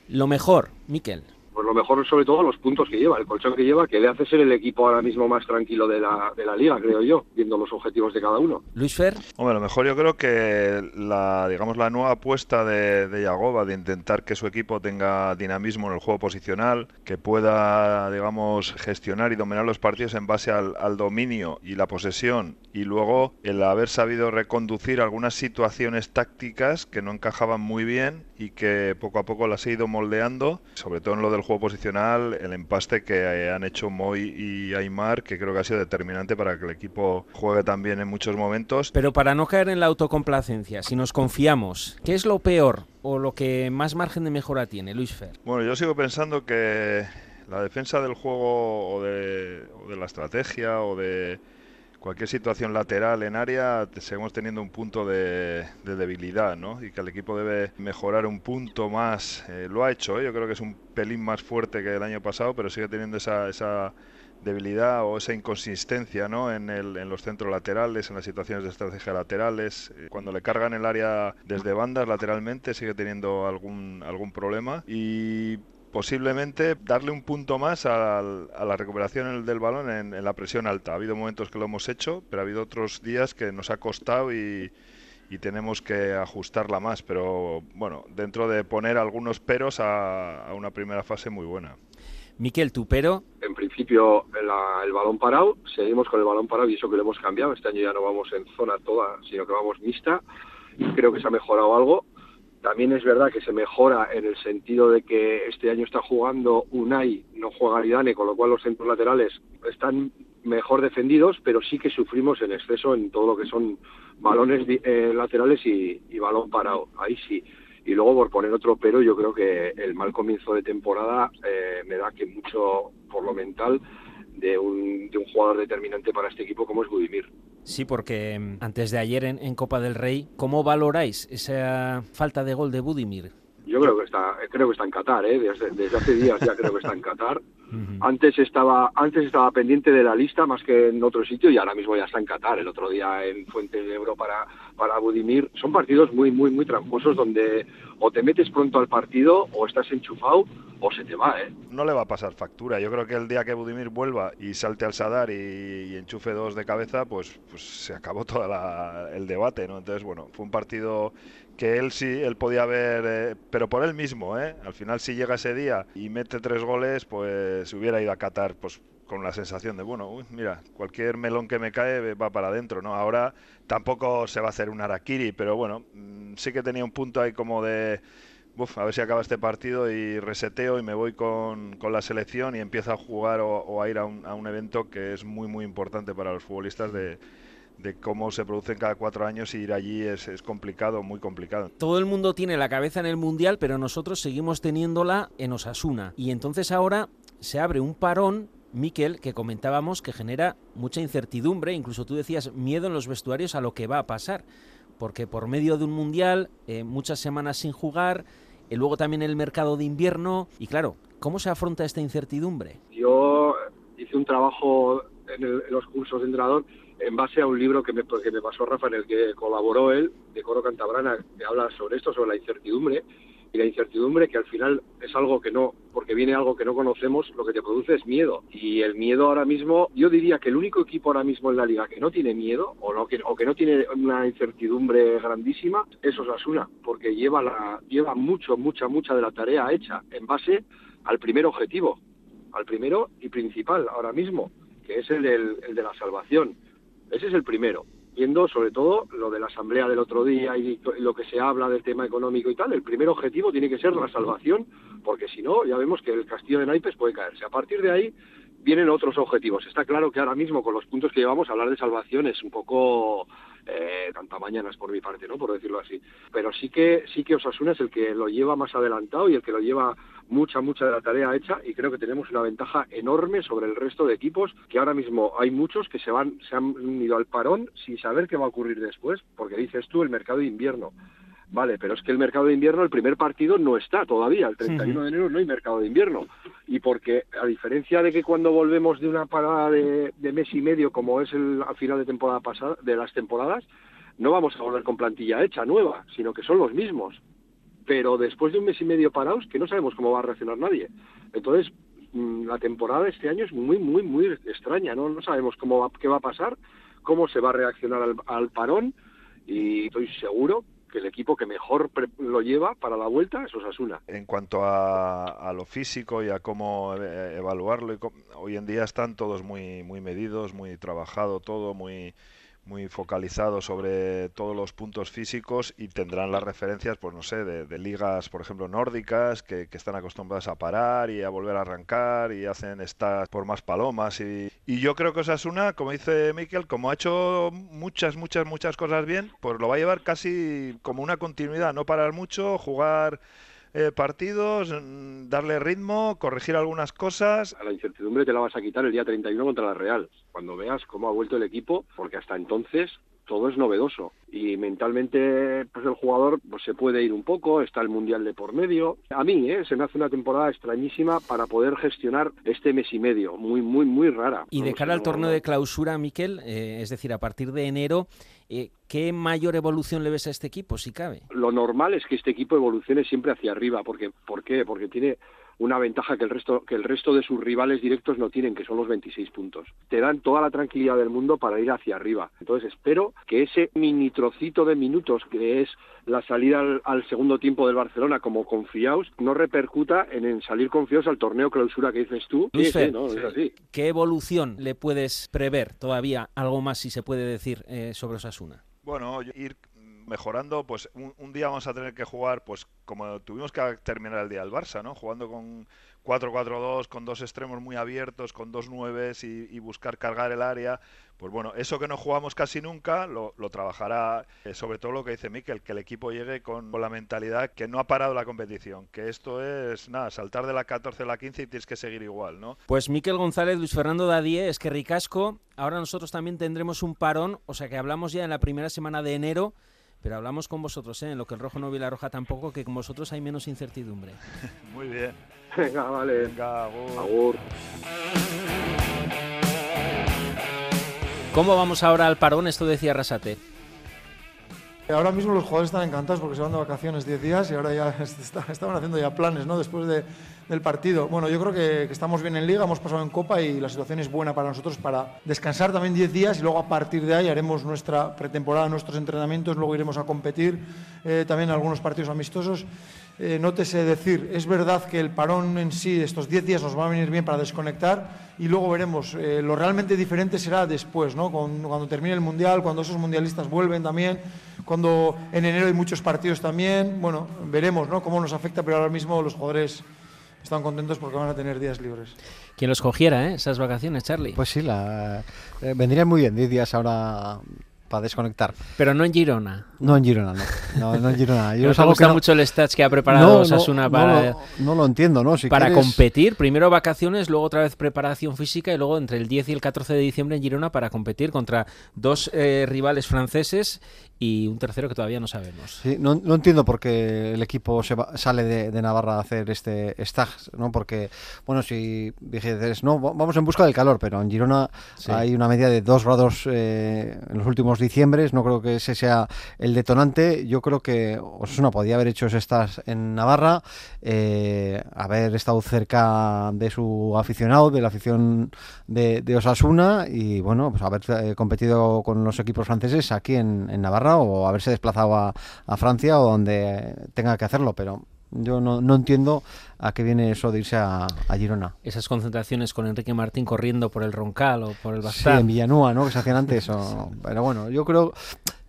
Lo mejor, Miquel. Pues lo mejor sobre todo los puntos que lleva, el colchón que lleva, que le hace ser el equipo ahora mismo más tranquilo de la, de la liga, creo yo, viendo los objetivos de cada uno. Luis Fer. Hombre, lo mejor yo creo que la, digamos, la nueva apuesta de, de Yagoba de intentar que su equipo tenga dinamismo en el juego posicional, que pueda, digamos, gestionar y dominar los partidos en base al, al dominio y la posesión, y luego el haber sabido reconducir algunas situaciones tácticas que no encajaban muy bien y que poco a poco las he ido moldeando, sobre todo en lo del juego posicional, el empaste que han hecho Moy y Aymar, que creo que ha sido determinante para que el equipo juegue también en muchos momentos. Pero para no caer en la autocomplacencia, si nos confiamos, ¿qué es lo peor o lo que más margen de mejora tiene, Luis Fer? Bueno, yo sigo pensando que la defensa del juego o de, o de la estrategia o de cualquier situación lateral en área seguimos teniendo un punto de, de, debilidad, ¿no? Y que el equipo debe mejorar un punto más. Eh, lo ha hecho, ¿eh? yo creo que es un pelín más fuerte que el año pasado, pero sigue teniendo esa, esa debilidad o esa inconsistencia ¿no? en, el, en los centros laterales, en las situaciones de estrategia laterales. Eh, cuando le cargan el área desde bandas lateralmente sigue teniendo algún, algún problema. Y posiblemente darle un punto más a, a la recuperación del balón en, en, la presión alta. Ha habido momentos que lo hemos hecho, pero ha habido otros días que nos ha costado y, y tenemos que ajustarla más. Pero bueno, dentro de poner algunos peros a, a una primera fase muy buena. Miquel, tu pero. En principio, la, el balón parado, seguimos con el balón parado y eso que lo hemos cambiado. Este año ya no vamos en zona toda, sino que vamos mixta. Creo que se ha mejorado algo también es verdad que se mejora en el sentido de que este año está jugando Unai, no juega Aridane, con lo cual los centros laterales están mejor defendidos, pero sí que sufrimos en exceso en todo lo que son balones eh, laterales y, balón parado. Ahí sí. Y luego, por poner otro pero, yo creo que el mal comienzo de temporada eh, me da que mucho, por lo mental, de un, de un jugador determinante para este equipo como es Budimir. Sí, porque mm, antes de ayer en, en, Copa del Rey, ¿cómo valoráis esa falta de gol de Budimir? Yo creo que está, creo que está en Qatar, ¿eh? desde, desde hace días ya creo que está en Qatar. <laughs> Uh -huh. Antes estaba, antes estaba pendiente de la lista más que en otro sitio y ahora mismo ya está en Qatar. El otro día en Fuente de Ebro para, para Budimir. Son partidos muy, muy, muy tramposos donde o te metes pronto al partido o estás enchufado o se te va, ¿eh? No le va a pasar factura. Yo creo que el día que Budimir vuelva y salte al Sadar y, enchufe dos de cabeza, pues, pues se acabó todo el debate, ¿no? Entonces, bueno, fue un partido que él sí, él podía haber, eh, pero por él mismo, ¿eh? Al final, si llega ese día y mete tres goles, pues hubiera ido a Qatar, pues con la sensación de, bueno, mira, cualquier melón que me cae va para adentro, ¿no? Ahora tampoco se va a hacer un Arakiri, pero bueno, mm, sí que tenía un punto ahí como de, a ver si acaba este partido y reseteo y me voy con, con la selección y empiezo a jugar o, a ir a un, evento que es muy, muy importante para los futbolistas de, de cómo se producen cada cuatro años y ir allí es, es, complicado, muy complicado. Todo el mundo tiene la cabeza en el Mundial, pero nosotros seguimos teniéndola en Osasuna. Y entonces ahora se abre un parón Miquel, que comentábamos que genera mucha incertidumbre, incluso tú decías miedo en los vestuarios a lo que va a pasar, porque por medio de un mundial, eh, muchas semanas sin jugar, y luego también el mercado de invierno, y claro, ¿cómo se afronta esta incertidumbre? Yo hice un trabajo en, el, en los cursos de entrenador en base a un libro que me, que me pasó Rafa, en el que colaboró él, de Coro Cantabrana, que habla sobre esto, sobre la incertidumbre, y la incertidumbre que al final es algo que no, porque viene algo que no conocemos, lo que te produce es miedo. Y el miedo ahora mismo, yo diría que el único equipo ahora mismo en la liga que no tiene miedo o, no, que, o que no tiene una incertidumbre grandísima es Osasuna, porque lleva, la, lleva mucho, mucha, mucha de la tarea hecha en base al primer objetivo, al primero y principal ahora mismo, que es el, del, el de la salvación. Ese es el primero viendo sobre todo lo de la asamblea del otro día y lo que se habla del tema económico y tal, el primer objetivo tiene que ser la salvación, porque si no, ya vemos que el castillo de naipes puede caerse. A partir de ahí, vienen otros objetivos. Está claro que ahora mismo con los puntos que llevamos hablar de salvación es un poco eh, tanta mañana es por mi parte, ¿no? Por decirlo así. Pero sí que sí que Osasuna es el que lo lleva más adelantado y el que lo lleva mucha mucha de la tarea hecha y creo que tenemos una ventaja enorme sobre el resto de equipos que ahora mismo hay muchos que se van se han ido al parón sin saber qué va a ocurrir después, porque dices tú el mercado de invierno. Vale, pero es que el mercado de invierno, el primer partido no está todavía. El 31 de enero no hay mercado de invierno. Y porque, a diferencia de que cuando volvemos de una parada de, mes y medio, como es el al final de temporada pasada, de las temporadas, no vamos a volver con plantilla hecha, nueva, sino que son los mismos. Pero después de un mes y medio parados, que no sabemos cómo va a reaccionar nadie. Entonces, mm, la temporada de este año es muy, muy, muy extraña. No, no sabemos cómo va, qué va a pasar, cómo se va a reaccionar al, al parón. Y estoy seguro que el equipo que mejor lo lleva para la vuelta es Osasuna. En cuanto a, lo físico y a cómo eh, evaluarlo, hoy en día están todos muy, muy medidos, muy trabajado todo, muy muy focalizado sobre todos los puntos físicos y tendrán las referencias, pues no sé, de, ligas, por ejemplo, nórdicas, que, están acostumbradas a parar y a volver a arrancar y hacen estas por más palomas. Y, y yo creo que Osasuna, como dice Miquel, como ha hecho muchas, muchas, muchas cosas bien, pues lo va a llevar casi como una continuidad, no parar mucho, jugar eh, partidos, mm, darle ritmo, corregir algunas cosas. A la incertidumbre te la vas a quitar el día 31 contra la Real, cuando veas cómo ha vuelto el equipo, porque hasta entonces todo es novedoso y mentalmente pues el jugador pues se puede ir un poco, está el mundial de por medio. A mí ¿eh? se me hace una temporada extrañísima para poder gestionar este mes y medio, muy muy muy rara. Y de cara al torneo de clausura, Miquel, eh, es decir, a partir de enero, eh, ¿qué mayor evolución le ves a este equipo, si cabe? Lo normal es que este equipo evolucione siempre hacia arriba, porque ¿por qué? Porque tiene una ventaja que el resto que el resto de sus rivales directos no tienen, que son los 26 puntos. Te dan toda la tranquilidad del mundo para ir hacia arriba. Entonces espero que ese mini trocito de minutos que es la salida al, segundo tiempo del Barcelona como confiados no repercuta en, salir confiados al torneo clausura que dices tú. ¿Qué evolución le puedes prever todavía? Algo más si se puede decir eh, sobre Osasuna. Bueno, ir mejorando, pues un, día vamos a tener que jugar, pues como tuvimos que terminar el día del Barça, ¿no? Jugando con 4-4-2, con dos extremos muy abiertos, con dos nueves y, buscar cargar el área. Pues bueno, eso que no jugamos casi nunca lo, trabajará, eh, sobre todo lo que dice Miquel, que el equipo llegue con, la mentalidad que no ha parado la competición, que esto es, nada, saltar de la 14 a la 15 y tienes que seguir igual, ¿no? Pues Miquel González, Luis Fernando Dadie, es que ricasco, ahora nosotros también tendremos un parón, o sea que hablamos ya en la primera semana de enero pero hablamos con vosotros, ¿eh? en lo que el rojo no vi la roja tampoco, que con vosotros hay menos incertidumbre. <laughs> Muy bien. Venga, vale. Venga, agur. ¿Cómo vamos ahora al parón? Esto decía Rasate. Ahora mismo los jugadores están encantados porque se van de vacaciones 10 días y ahora ya <laughs> estaban haciendo ya planes, ¿no? Después de, del partido. Bueno, yo creo que, estamos bien en Liga, hemos pasado en Copa y la situación es buena para nosotros para descansar también 10 días y luego a partir de ahí haremos nuestra pretemporada, nuestros entrenamientos, luego iremos a competir eh, también algunos partidos amistosos. Eh, nótese decir, es verdad que el parón en sí, estos 10 días nos va a venir bien para desconectar y luego veremos. Eh, lo realmente diferente será después, ¿no? Cuando, cuando, termine el Mundial, cuando esos mundialistas vuelven también, cuando en enero hay muchos partidos también. Bueno, veremos ¿no? cómo nos afecta, pero ahora mismo los jugadores están contentos porque van a tener días libres. Quien los cogiera, ¿eh? Esas vacaciones, Charlie. Pues sí, la, eh, vendrían muy bien 10 días ahora para desconectar. Pero no en Girona. No en Girona, no. No, en Girona. <laughs> Yo Nos gusta mucho el stats que ha preparado Osasuna para... No lo, entiendo, ¿no? para competir. Primero vacaciones, luego otra vez preparación física y luego entre el 10 y el 14 de diciembre en Girona para competir contra dos eh, rivales franceses y un tercero que todavía no sabemos. Sí, no, no entiendo por qué el equipo se sale de, Navarra a hacer este stag, ¿no? Porque, bueno, si dijeres, no, vamos en busca del calor, pero en Girona hay una media de 2 grados eh, en los últimos diciembres, no creo que ese sea el detonante. Yo creo que Osasuna podía haber hecho estas en Navarra, eh, haber estado cerca de su aficionado, de la afición de, Osasuna y, bueno, pues haber eh, competido con los equipos franceses aquí en Navarra o haberse desplazado a, Francia o donde tenga que hacerlo, pero yo no, no, entiendo a qué viene eso de irse a, Girona. Esas concentraciones con Enrique Martín corriendo por el Roncal o por el Bastar. Sí, en Villanúa, ¿no? Que se hacían antes. <laughs> pero bueno, yo creo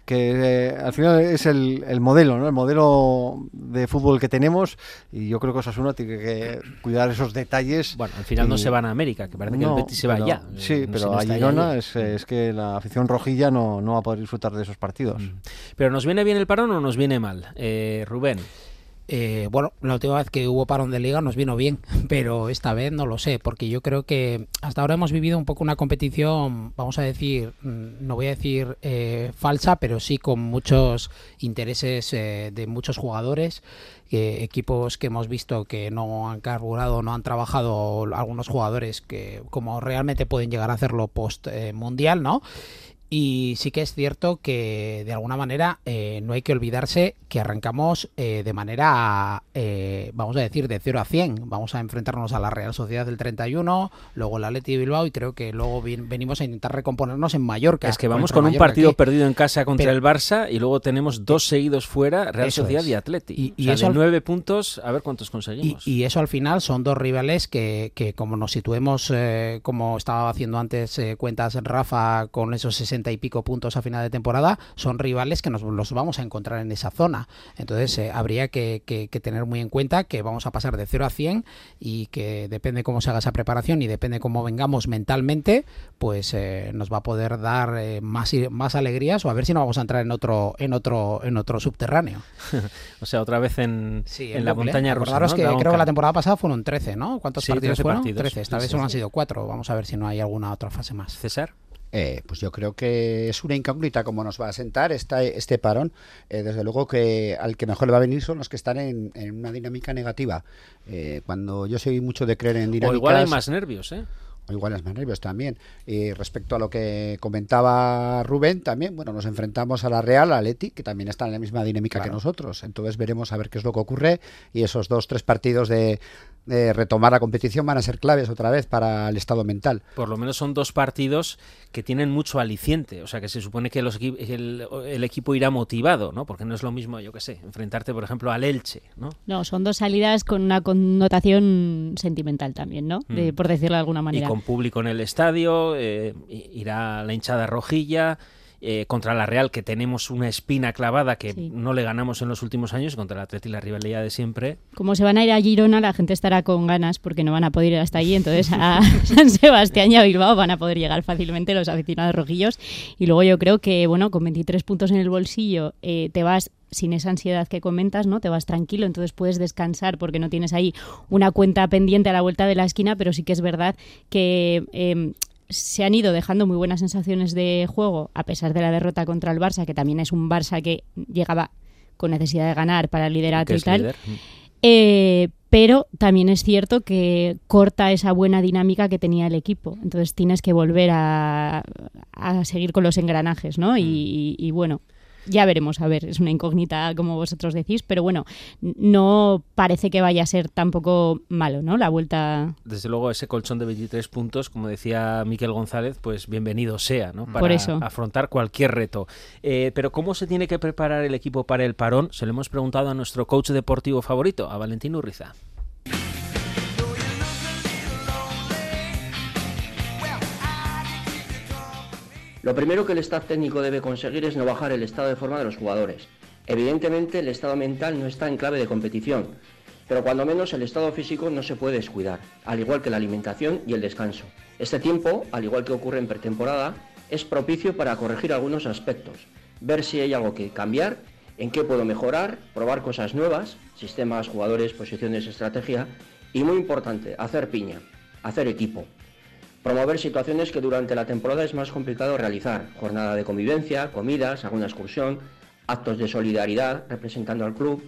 que eh, al final es el, el, modelo, ¿no? El modelo de fútbol que tenemos y yo creo que Osasuna tiene que cuidar esos detalles. Bueno, al final no se van a América, que parece que el Betis se va allá. Sí, pero a Girona es, es, que la afición rojilla no, no va a poder disfrutar de esos partidos. Mm. Pero ¿nos viene bien el parón o nos viene mal? Eh, Rubén. Eh, bueno, la última vez que hubo parón de liga nos vino bien, <laughs> pero esta vez no lo sé, porque yo creo que hasta ahora hemos vivido un poco una competición, vamos a decir, mm, no voy a decir eh, falsa, pero sí con muchos intereses eh, de muchos jugadores, equipos que hemos visto que no han carburado, no han trabajado algunos jugadores que como realmente pueden llegar a hacerlo post mundial, ¿no? Y sí que es cierto que de alguna manera eh, no hay que olvidarse que arrancamos eh, de manera, eh, vamos a decir, de 0 a 100. Vamos a enfrentarnos a la Real Sociedad del 31, luego la Leti Bilbao y creo que luego venimos a intentar recomponernos en Mallorca. Es que vamos con un partido perdido en casa contra el Barça y luego tenemos dos seguidos fuera, Real Sociedad y Atleti. Y, o nueve puntos, a ver cuántos conseguimos. Y, eso al final son dos rivales que, que como nos situemos, como estaba haciendo antes cuentas Rafa, con esos 60 y pico puntos a final de temporada, son rivales que nos los vamos a encontrar en esa zona. Entonces eh, habría que, tener muy en cuenta que vamos a pasar de 0 a 100 y que depende cómo se haga esa preparación y depende cómo vengamos mentalmente, pues eh, nos va a poder dar eh, más, más alegrías o a ver si no vamos a entrar en otro en otro en otro subterráneo. <laughs> o sea, otra vez en, en la montaña rusa. ¿no? que creo que la temporada pasada fueron 13, ¿no? ¿Cuántos partidos fueron? 13. Esta vez solo han sido 4. Vamos a ver si no hay alguna otra fase más. César. Eh, pues yo creo que es una incógnita cómo nos va a sentar esta, este parón. Eh, desde luego que al que mejor le va a venir son los que están en, una dinámica negativa. Eh, cuando yo soy mucho de creer en dinámicas... O igual hay más nervios, ¿eh? O igual hay más nervios también. Y respecto a lo que comentaba Rubén, también, bueno, nos enfrentamos a la Real, a Leti, que también está en la misma dinámica que nosotros. Entonces veremos a ver qué es lo que ocurre y esos dos, tres partidos de, retomar la competición van a ser claves otra vez para el estado mental. Por lo menos son dos partidos que tienen mucho aliciente, o sea que se supone que los, el, el, equipo irá motivado, ¿no? Porque no es lo mismo, yo qué sé, enfrentarte, por ejemplo, al Elche, ¿no? No, son dos salidas con una connotación sentimental también, ¿no? De, mm. por decirlo de alguna manera. Y con público en el estadio, eh, irá la hinchada rojilla. Eh, contra la Real, que tenemos una espina clavada que no le ganamos en los últimos años, contra la Atleti la rivalidad de siempre. Como se van a ir a Girona, la gente estará con ganas porque no van a poder ir hasta allí, entonces a <laughs> San Sebastián y a Bilbao van a poder llegar fácilmente los aficionados rojillos. Y luego yo creo que, bueno, con 23 puntos en el bolsillo eh, te vas sin esa ansiedad que comentas, ¿no? Te vas tranquilo, entonces puedes descansar porque no tienes ahí una cuenta pendiente a la vuelta de la esquina, pero sí que es verdad que em, se han ido dejando muy buenas sensaciones de juego, a pesar de la derrota contra el Barça, que también es un Barça que llegaba con necesidad de ganar para el liderato y tal. Eh, pero también es cierto que corta esa buena dinámica que tenía el equipo. Entonces tienes que volver a, seguir con los engranajes, ¿no? y, y bueno, ya veremos, a ver, es una incógnita como vosotros decís, pero bueno, no parece que vaya a ser tampoco malo, ¿no? La vuelta. Desde luego, ese colchón de 23 puntos, como decía Miquel González, pues bienvenido sea, ¿no? Para afrontar cualquier reto. Eh, pero, ¿cómo se tiene que preparar el equipo para el parón? Se lo hemos preguntado a nuestro coach deportivo favorito, a Valentín Urriza. Lo primero que el staff técnico debe conseguir es no bajar el estado de forma de los jugadores. Evidentemente el estado mental no está en clave de competición, pero cuando menos el estado físico no se puede descuidar, al igual que la alimentación y el descanso. Este tiempo, al igual que ocurre en pretemporada, es propicio para corregir algunos aspectos, ver si hay algo que cambiar, en qué puedo mejorar, probar cosas nuevas, sistemas, jugadores, posiciones, estrategia y muy importante, hacer piña, hacer equipo. Promover situaciones que durante la temporada es más complicado realizar, jornada de convivencia, comidas, alguna excursión, actos de solidaridad representando al club.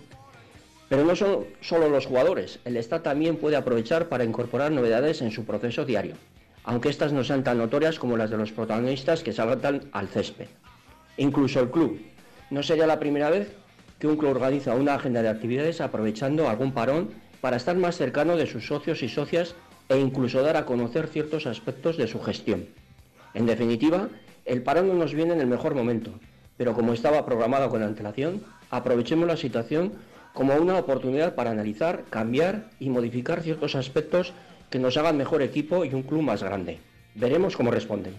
Pero no son solo los jugadores, el Estado también puede aprovechar para incorporar novedades en su proceso diario, aunque estas no sean tan notorias como las de los protagonistas que saltan al césped. Incluso el club. No sería la primera vez que un club organiza una agenda de actividades aprovechando algún parón para estar más cercano de sus socios y socias e incluso dar a conocer ciertos aspectos de su gestión. En definitiva, el parón no nos viene en el mejor momento, pero como estaba programado con antelación, aprovechemos la situación como una oportunidad para analizar, cambiar y modificar ciertos aspectos que nos hagan mejor equipo y un club más grande. Veremos cómo responden.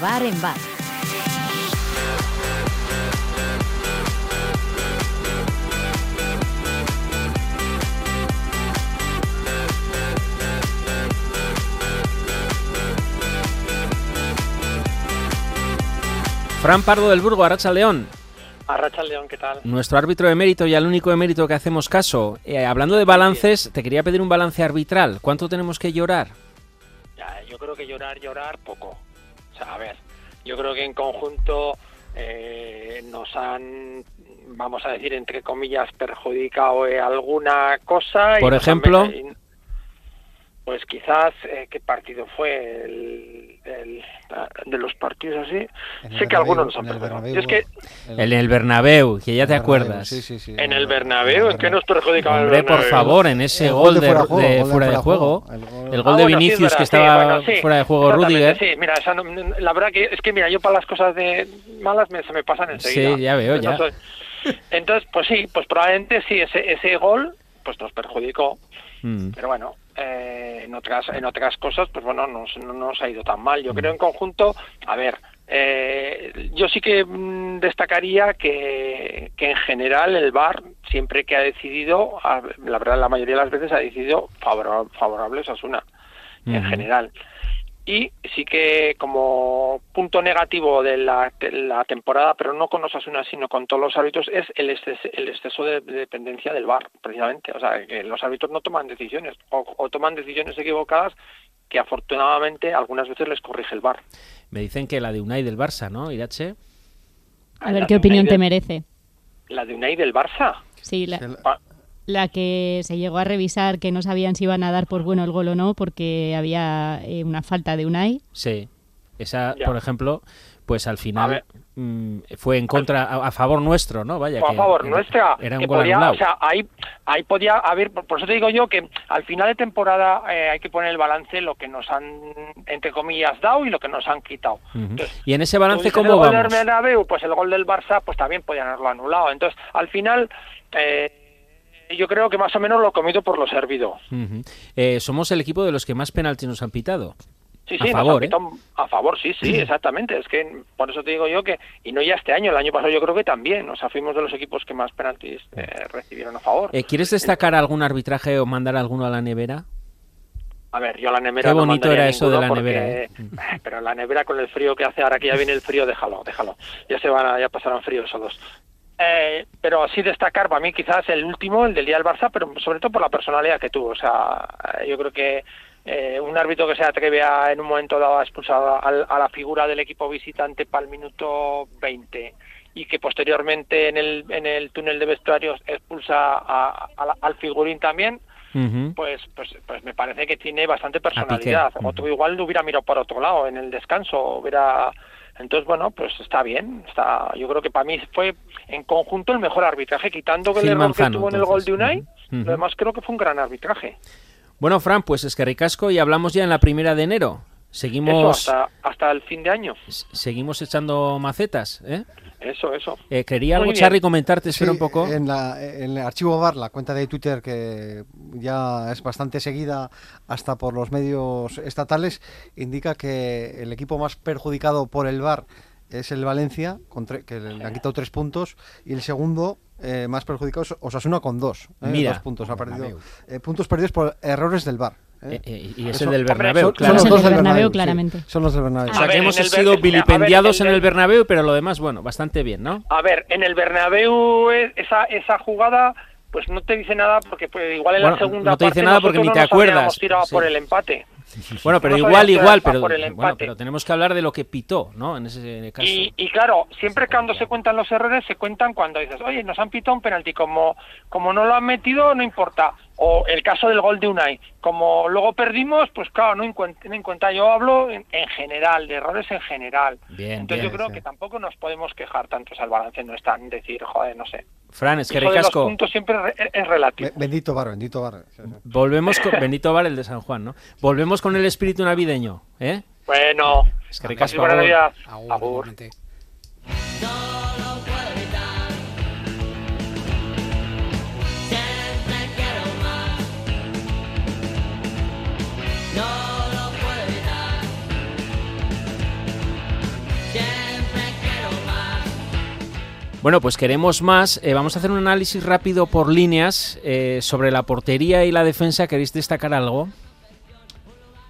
bar en bar. Fran Pardo del Burgo, Aracha León. Arracha León, ¿qué tal? Nuestro árbitro de mérito y al único de mérito que hacemos caso. Eh, hablando de balances, te quería pedir un balance arbitral. ¿Cuánto tenemos que llorar? Ya, yo creo que llorar, llorar, poco. O sea, a ver, yo creo que en conjunto eh, nos han, vamos a decir, entre comillas, perjudicado eh, alguna cosa. y Por ejemplo. Pues quizás, eh, ¿qué partido fue? El, el- de los partidos así. Sé el que algunos nos Bernabéu, han en el. Bernabéu, es que En el Bernabéu, que ya te Bernabéu, acuerdas. sí, sí, sí. en el Bernabéu, ¿en qué nos perjudicaba el Hombre, por Bernabéu? favor, en ese El gol de, fuera de de fuera de juego, El gol- el Ah, gol de bueno, Vinicius verdad, que sí, estaba bueno, sí, fuera de juego Rudiger. Sí, mira, esa no- la verdad que es que mira, yo para las cosas de malas me, se me pasan enseguida. Sí, ya veo, ya. soy- Entonces, pues sí, pues probablemente sí, ese, ese gol pues nos perjudicó, Mm. pero bueno, eh, en otras en otras cosas, pues bueno, nos, no nos ha ido tan mal. Yo creo en conjunto, a ver, eh, yo sí que mm, destacaría que, que en general el VAR siempre que ha decidido, la verdad la mayoría de las veces ha decidido favora- favorables a Osuna en general. Y sí que como punto negativo de la, de la temporada, pero no con Osasuna, sino con todos los árbitros, es el exceso, el exceso de, de dependencia del VAR, precisamente. O sea, que los árbitros no toman decisiones o, o toman decisiones equivocadas que afortunadamente algunas veces les corrige el VAR. Me dicen que la de Unai del Barça, ¿no, Irache? A ver La qué opinión Unai te del- merece. La de Unai del Barça. Sí, la, la que se llegó a revisar que no sabían si iban a dar por bueno el gol o no porque había eh, una falta de Unai. Sí. Esa, Ya. por ejemplo, pues al final mm, fue en contra, a, a favor nuestro, ¿no? Vaya, a que favor era- nuestra Era un que gol podía, anulado. o sea ahí ahí podía haber por eso te digo yo que al final de temporada eh, hay que poner el balance lo que nos han entre comillas dado y lo que nos han quitado. Entonces, Y en ese balance, ¿cómo el gol del vamos? Bernabéu, pues el gol del Barça pues también podían haberlo anulado entonces al final eh, yo creo que más o menos lo comido por lo servido. Eh, somos el equipo de los que más penaltis nos han pitado. Sí, A sí, nos favor, ¿eh? a favor, sí, sí, <clears throat> exactamente. Es que por eso te digo yo que, y no ya este año, el año pasado yo creo que también, o sea, fuimos de los equipos que más penaltis eh, recibieron a favor. Eh, ¿Quieres destacar algún arbitraje o mandar alguno a la nevera? A ver, yo a la nevera Qué bonito era eso de la porque- nevera, ¿eh? Pero la nevera con el frío que hace ahora que ya viene el frío, déjalo, déjalo. Ya se van a, ya pasarán frío esos dos. Eh, pero así destacar para mí quizás el último, el del día del Barça, pero sobre todo por la personalidad que tuvo. O sea, eh, yo creo que eh, un árbitro que se atreve a, en un momento dado a expulsar al- a, la figura del equipo visitante para el minuto 20 y que posteriormente en el, en el túnel de vestuarios expulsa a- a al figurín también, pues, pues, pues me parece que tiene bastante personalidad. Ujú. Otro igual lo hubiera mirado por otro lado en el descanso, hubiera entonces bueno, pues está bien, está yo creo que para mí fue en conjunto el mejor arbitraje quitando que el error Manzano, que tuvo en el gol de Unai, lo demás creo que fue un gran arbitraje. Bueno, Fran, pues es que ricasco y hablamos ya en la primera de enero. Eso Seguimos, hasta hasta el fin de año. seguimos echando macetas, ¿eh? Eso, eso. Eh, quería algo. Charly, comentarte, espera Sí, un poco. En, la- en el archivo VAR, la cuenta de Twitter que ya es bastante seguida hasta por los medios estatales, indica que el equipo más perjudicado por el VAR es el Valencia, con tre- que le han quitado tres puntos, y el segundo eh, más perjudicado es Osasuna con dos, eh, Mira. dos puntos. Ha perdido, eh, puntos perdidos por errores del VAR. Eh. Eh, eh, y es Eso- el del Bernabéu, son- claro. Son, los del Bernabéu, Bernabéu, sí, claramente. son los del Bernabéu. O sea, ver, que hemos el sido Ber- ver, vilipendiados el en el Bernabéu, pero lo demás, bueno, bastante bien, ¿no? A ver, en el Bernabéu esa esa jugada pues no te dice nada porque pues, igual en Bueno, la segunda no te dice parte nada porque ni no te habíamos acuerdas. tirado Sí. por el empate. <laughs> Bueno, pero No igual, igual, pero, bueno, pero tenemos que hablar de lo que pitó, ¿no? En ese caso. Y, y claro, siempre cuando se cuentan los errores, se cuentan cuando dices, oye, nos han pitado un penalti, como, como no lo han metido, no importa. O el caso del gol de Unai, como luego perdimos, pues claro, no en cuenta. No en cuenta. Yo hablo en, en general, de errores en general. Bien, Entonces bien, yo creo sí. que tampoco nos podemos quejar tanto, o sea, el balance no es tan decir, joder, no sé. Fran, es que ricasco. puntos siempre re- es relativo. Be- Bendito VAR, bendito sí. Volvemos con Benito Bar, el de San Juan, ¿no? Volvemos con el espíritu navideño, ¿eh? Bueno, Es que ricasco. agur. Navidad. Bueno, pues queremos más. Eh, vamos a hacer un análisis rápido por líneas eh, sobre la portería y la defensa. ¿Queréis destacar algo?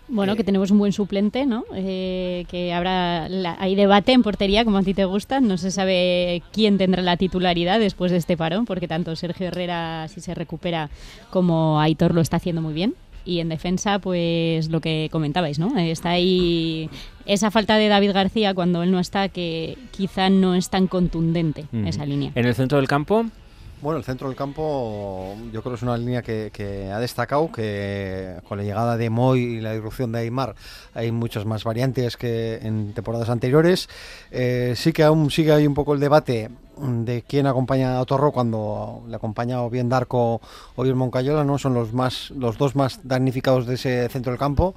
Bueno, que tenemos un buen suplente, ¿no? Eh, que habrá hay debate en portería, como a ti te gusta. No se sabe quién tendrá la titularidad después de este parón, porque tanto Sergio Herrera, si se recupera, como Aitor lo está haciendo muy bien. Y en defensa, pues lo que comentabais, ¿no? Está ahí esa falta de David García cuando él no está, que quizá no es tan contundente esa línea. En el centro del campo, bueno, el centro del campo yo creo que es una línea que, ha destacado, que con la llegada de Moy y la irrupción de Aymar hay muchas más variantes que en temporadas anteriores. Eh, sí que aún sigue ahí un poco el debate de quién acompaña a Torro cuando le acompaña o bien Darko o bien Moncayola, ¿no? Son los, más, los dos más damnificados de ese centro del campo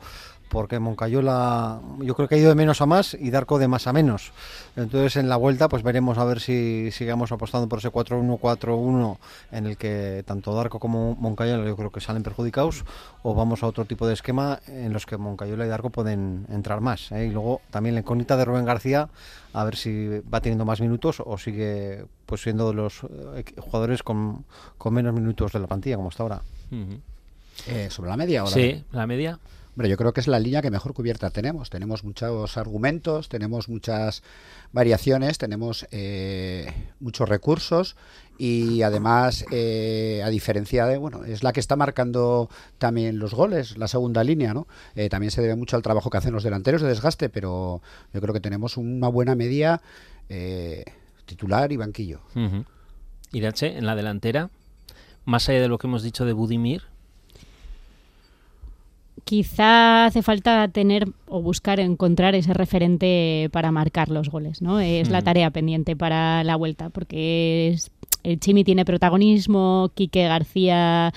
porque Moncayola yo creo que ha ido de menos a más y Darko de más a menos. Entonces en la vuelta pues veremos a ver si sigamos apostando por ese 4-1-4-1 en el que tanto Darko como Moncayola yo creo que salen perjudicados o vamos a otro tipo de esquema en los que Moncayola y Darko pueden entrar más. ¿eh? Y luego también la incógnita de Rubén García a ver si va teniendo más minutos o sigue pues siendo de los eh, jugadores con, menos minutos de la plantilla como hasta ahora. Eh, ¿Sobre la media ahora? Sí, la media. Hombre, yo creo que es la línea que mejor cubierta tenemos. Tenemos muchos argumentos, tenemos muchas variaciones, tenemos eh, muchos recursos y además, eh, a diferencia de, bueno, es la que está marcando también los goles, la segunda línea, ¿no? Eh, también se debe mucho al trabajo que hacen los delanteros de desgaste, pero yo creo que tenemos una buena media titular y banquillo. Irache, en la delantera, más allá de lo que hemos dicho de Budimir, quizá hace falta tener o buscar encontrar ese referente para marcar los goles, ¿no? Es la tarea pendiente para la vuelta, porque el Chimi tiene protagonismo, Quique García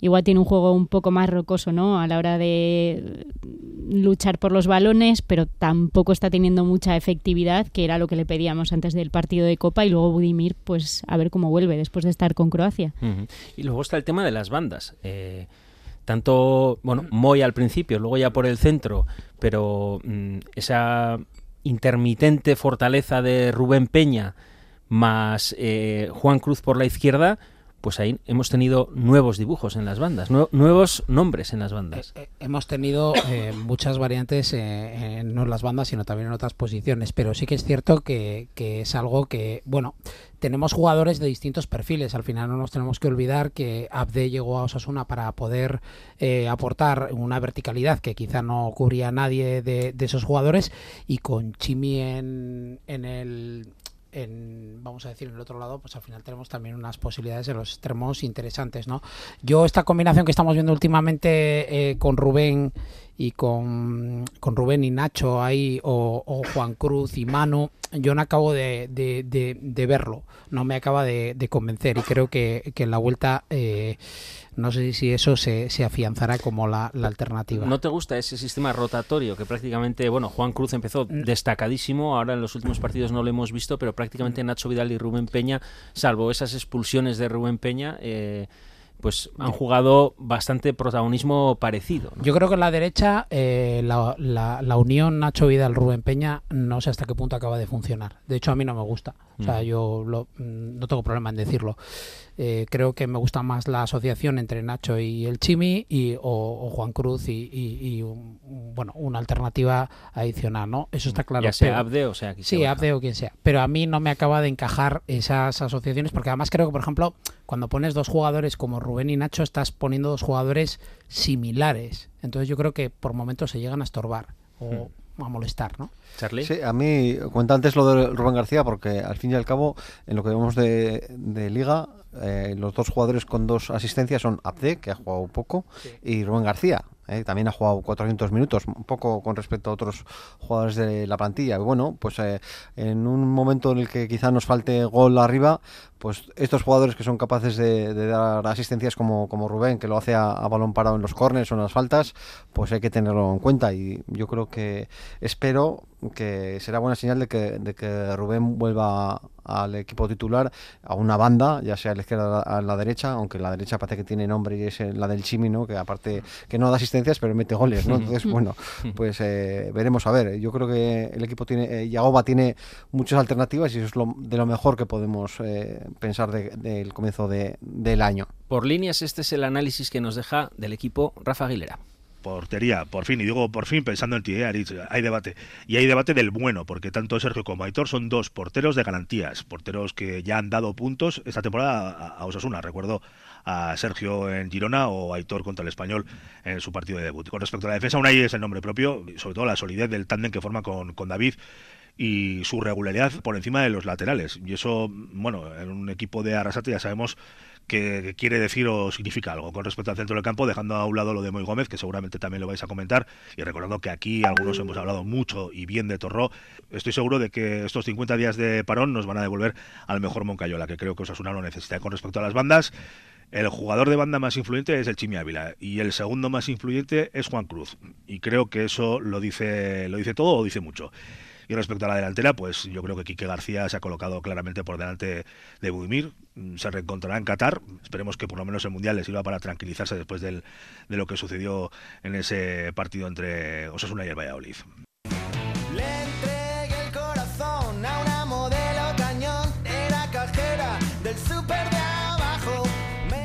igual tiene un juego un poco más rocoso, ¿no? A la hora de luchar por los balones, pero tampoco está teniendo mucha efectividad, que era lo que le pedíamos antes del partido de Copa, y luego Budimir, pues a ver cómo vuelve después de estar con Croacia. Y luego está el tema de las bandas. Eh, tanto, bueno, Moy al principio, luego ya por el centro, pero mm, esa intermitente fortaleza de Rubén Peña más eh, Juan Cruz por la izquierda, pues ahí hemos tenido nuevos dibujos en las bandas, nuevos nombres en las bandas. Eh, eh, hemos tenido muchas variantes no en las bandas, sino también en otras posiciones, pero sí que es cierto que, es algo que, bueno, tenemos jugadores de distintos perfiles. Al final no nos tenemos que olvidar que Abde llegó a Osasuna para poder eh, aportar una verticalidad que quizá no cubría nadie de, esos jugadores y con Chimi en el en, vamos a decir, en el otro lado, pues al final tenemos también unas posibilidades de los extremos interesantes, ¿no? Yo esta combinación que estamos viendo últimamente eh, con Rubén y con, con, Rubén y Nacho ahí, o, Juan Cruz y Manu, yo no acabo de, de, verlo, no me acaba de, convencer y creo que, que en la vuelta... Eh, no sé si eso se, se afianzará como la, alternativa. ¿No te gusta ese sistema rotatorio que prácticamente, bueno, Juan Cruz empezó mm. destacadísimo, ahora en los últimos partidos no lo hemos visto, pero prácticamente Nacho Vidal y Rubén Peña, salvo esas expulsiones de Rubén Peña, eh, pues han jugado bastante protagonismo parecido. Yo creo que en la derecha eh, la, la, unión Nacho Vidal Rubén Peña no sé hasta qué punto acaba de funcionar. De hecho a mí no me gusta. O sea, mm. yo mm, no tengo problema en decirlo. Eh, creo que me gusta más la asociación entre Nacho y el Chimi y, o, Juan Cruz y, bueno una alternativa adicional, ¿no? Eso está claro. Ya sea Abde o sea Sí, Abde o quien sea. Pero a mí no me acaba de encajar esas asociaciones porque además creo que, por ejemplo, cuando pones dos jugadores como Rubén y Nacho estás poniendo dos jugadores similares. Entonces yo creo que por momentos se llegan a estorbar o hmm. A molestar, ¿no? Charlie. Sí, a mí cuenta antes lo de Rubén García porque al fin y al cabo en lo que vemos de, liga eh, los dos jugadores con dos asistencias son Abde, que ha jugado poco, y Rubén García, ¿eh? también ha jugado 400 minutos, un poco con respecto a otros jugadores de la plantilla. Bueno, pues eh, en un momento en el que quizá nos falte gol arriba, pues estos jugadores que son capaces de, dar asistencias como, como Rubén, que lo hace a, balón parado en los corners o en las faltas, pues hay que tenerlo en cuenta. Y yo creo que espero que será buena señal de que, de que Rubén vuelva al equipo titular a una banda, ya sea a la izquierda o a la derecha, aunque la derecha parece que tiene nombre y es la del Chimi, ¿no? que aparte que no da asistencias, pero mete goles. ¿no? Entonces, bueno, <laughs> pues eh, veremos a ver. Yo creo que el equipo tiene, eh, Yagoba tiene muchas alternativas y eso es lo, de lo mejor que podemos eh, pensar del comienzo de, del año. Por líneas, este es el análisis que nos deja del equipo Rafa Aguilera portería, por fin, y digo por fin pensando en ti, ¿eh, hay debate. Y hay debate del bueno, porque tanto Sergio como Aitor son dos porteros de garantías, porteros que ya han dado puntos esta temporada a, Osasuna. Recuerdo a Sergio en Girona o Aitor contra el Español en su partido de debut. Con respecto a la defensa, Unai es el nombre propio, sobre todo la solidez del tándem que forma con, con David y su regularidad por encima de los laterales. Y eso, bueno, en un equipo de Arrasate ya sabemos que quiere decir o significa algo con respecto al centro del campo, dejando a un lado lo de Moy Gómez, que seguramente también lo vais a comentar, y recordando que aquí algunos hemos hablado mucho y bien de Torró, estoy seguro de que estos 50 días de parón nos van a devolver al mejor Moncayola, que creo que Osasuna lo necesita. Con respecto a las bandas, el jugador de banda más influyente es el Chimi Ávila y el segundo más influyente es Juan Cruz. Y creo que eso lo dice, lo dice todo o dice mucho. Y respecto a la delantera, pues yo creo que Quique García se ha colocado claramente por delante de Budimir. Mm, se reencontrará en Qatar. Esperemos que por lo menos el Mundial le sirva para tranquilizarse después de lo que sucedió en ese partido entre Osasuna y el Valladolid.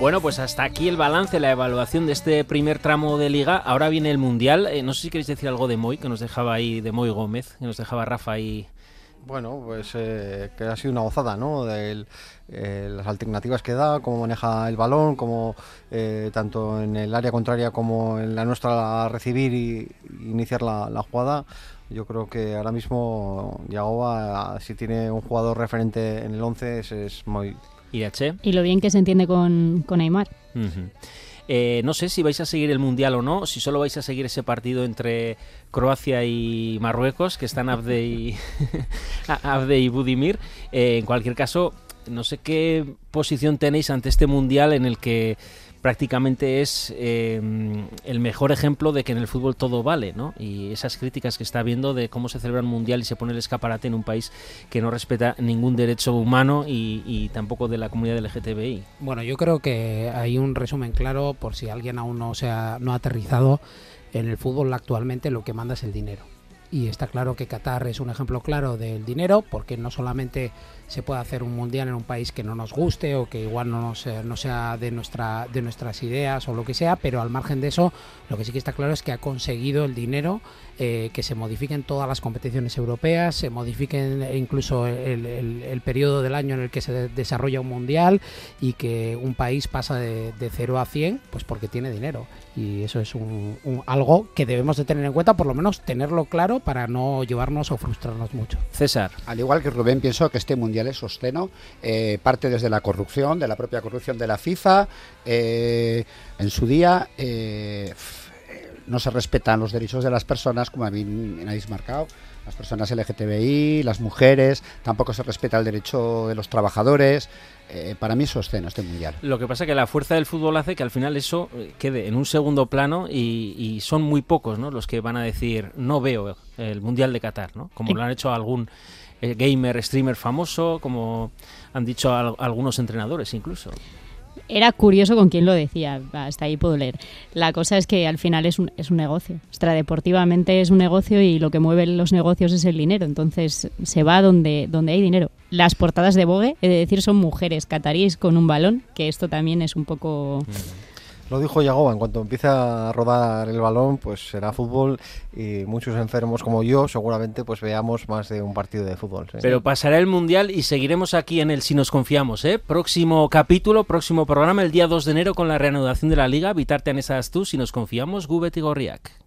Bueno, pues hasta aquí el balance, la evaluación de este primer tramo de liga. Ahora viene el Mundial. Eh, no sé si queréis decir algo de Moy, que nos dejaba ahí, de Moy Gómez, que nos dejaba Rafa ahí. Bueno, pues eh, que ha sido una gozada, ¿no? De eh, las alternativas que da, cómo maneja el balón, cómo tanto en el área contraria como en la nuestra recibir y, iniciar la, jugada. Yo creo que ahora mismo Yagoba, si tiene un jugador referente en el 11, es, es muy, y lo bien que se entiende con, con Aymar. Eh, no sé si vais a seguir el Mundial o no, si solo vais a seguir ese partido entre Croacia y Marruecos, que están Abde y, <laughs> Abde y Budimir. Eh, en cualquier caso, no sé qué posición tenéis ante este Mundial en el que prácticamente es em, el mejor ejemplo de que en el fútbol todo vale, ¿no? Y esas críticas que está viendo de cómo se celebra un mundial y se pone el escaparate en un país que no respeta ningún derecho humano y, tampoco de la comunidad LGTBI. Bueno, yo creo que hay un resumen claro por si alguien aún no se ha, no ha aterrizado. En el fútbol actualmente lo que manda es el dinero y está claro que Qatar es un ejemplo claro del dinero porque no solamente se puede hacer un mundial en un país que no nos guste o que igual no, nos, eh, no sea de, nuestra, de nuestras ideas o lo que sea, pero al margen de eso, lo que sí que está claro es que ha conseguido el dinero eh, que se modifiquen todas las competiciones europeas, se modifiquen incluso el, periodo del año en el que se desarrolla un mundial y que un país pasa de, de 0 a 100 pues porque tiene dinero. Y eso es un, algo que debemos de tener en cuenta, por lo menos tenerlo claro para no llevarnos o frustrarnos mucho. César. Al igual que Rubén, pienso que este mundial es sosteno, eh, parte desde la corrupción, de la propia corrupción de la FIFA. Eh, en su día eh, no se respetan los derechos de las personas, como bien habéis marcado las personas LGTBI, las mujeres, tampoco se respeta el derecho de los trabajadores. para mí eso es este mundial. Lo que pasa es que la fuerza del fútbol hace que al final eso quede en un segundo plano y, son muy pocos ¿no? los que van a decir no veo el mundial de Qatar, ¿no? como lo han hecho algún eh, gamer, streamer famoso, como han dicho algunos entrenadores incluso. Era curioso con quién lo decía, hasta ahí puedo leer. La cosa es que al final es un, es un negocio. Extradeportivamente es un negocio y lo que mueve los negocios es el dinero. Entonces se va donde, donde hay dinero. Las portadas de Vogue, he de decir, son mujeres cataríes con un balón, que esto también es un poco... Lo dijo Yagoba, en cuanto empiece a rodar el balón, pues será fútbol y muchos enfermos como yo seguramente pues veamos más de un partido de fútbol. Pero pasará el Mundial y seguiremos aquí en el Si nos confiamos. ¿eh? Próximo capítulo, próximo programa, el día 2 de enero con la reanudación de la Liga. Vitarte en esas tú, Si nos confiamos, Gubet y Gorriak.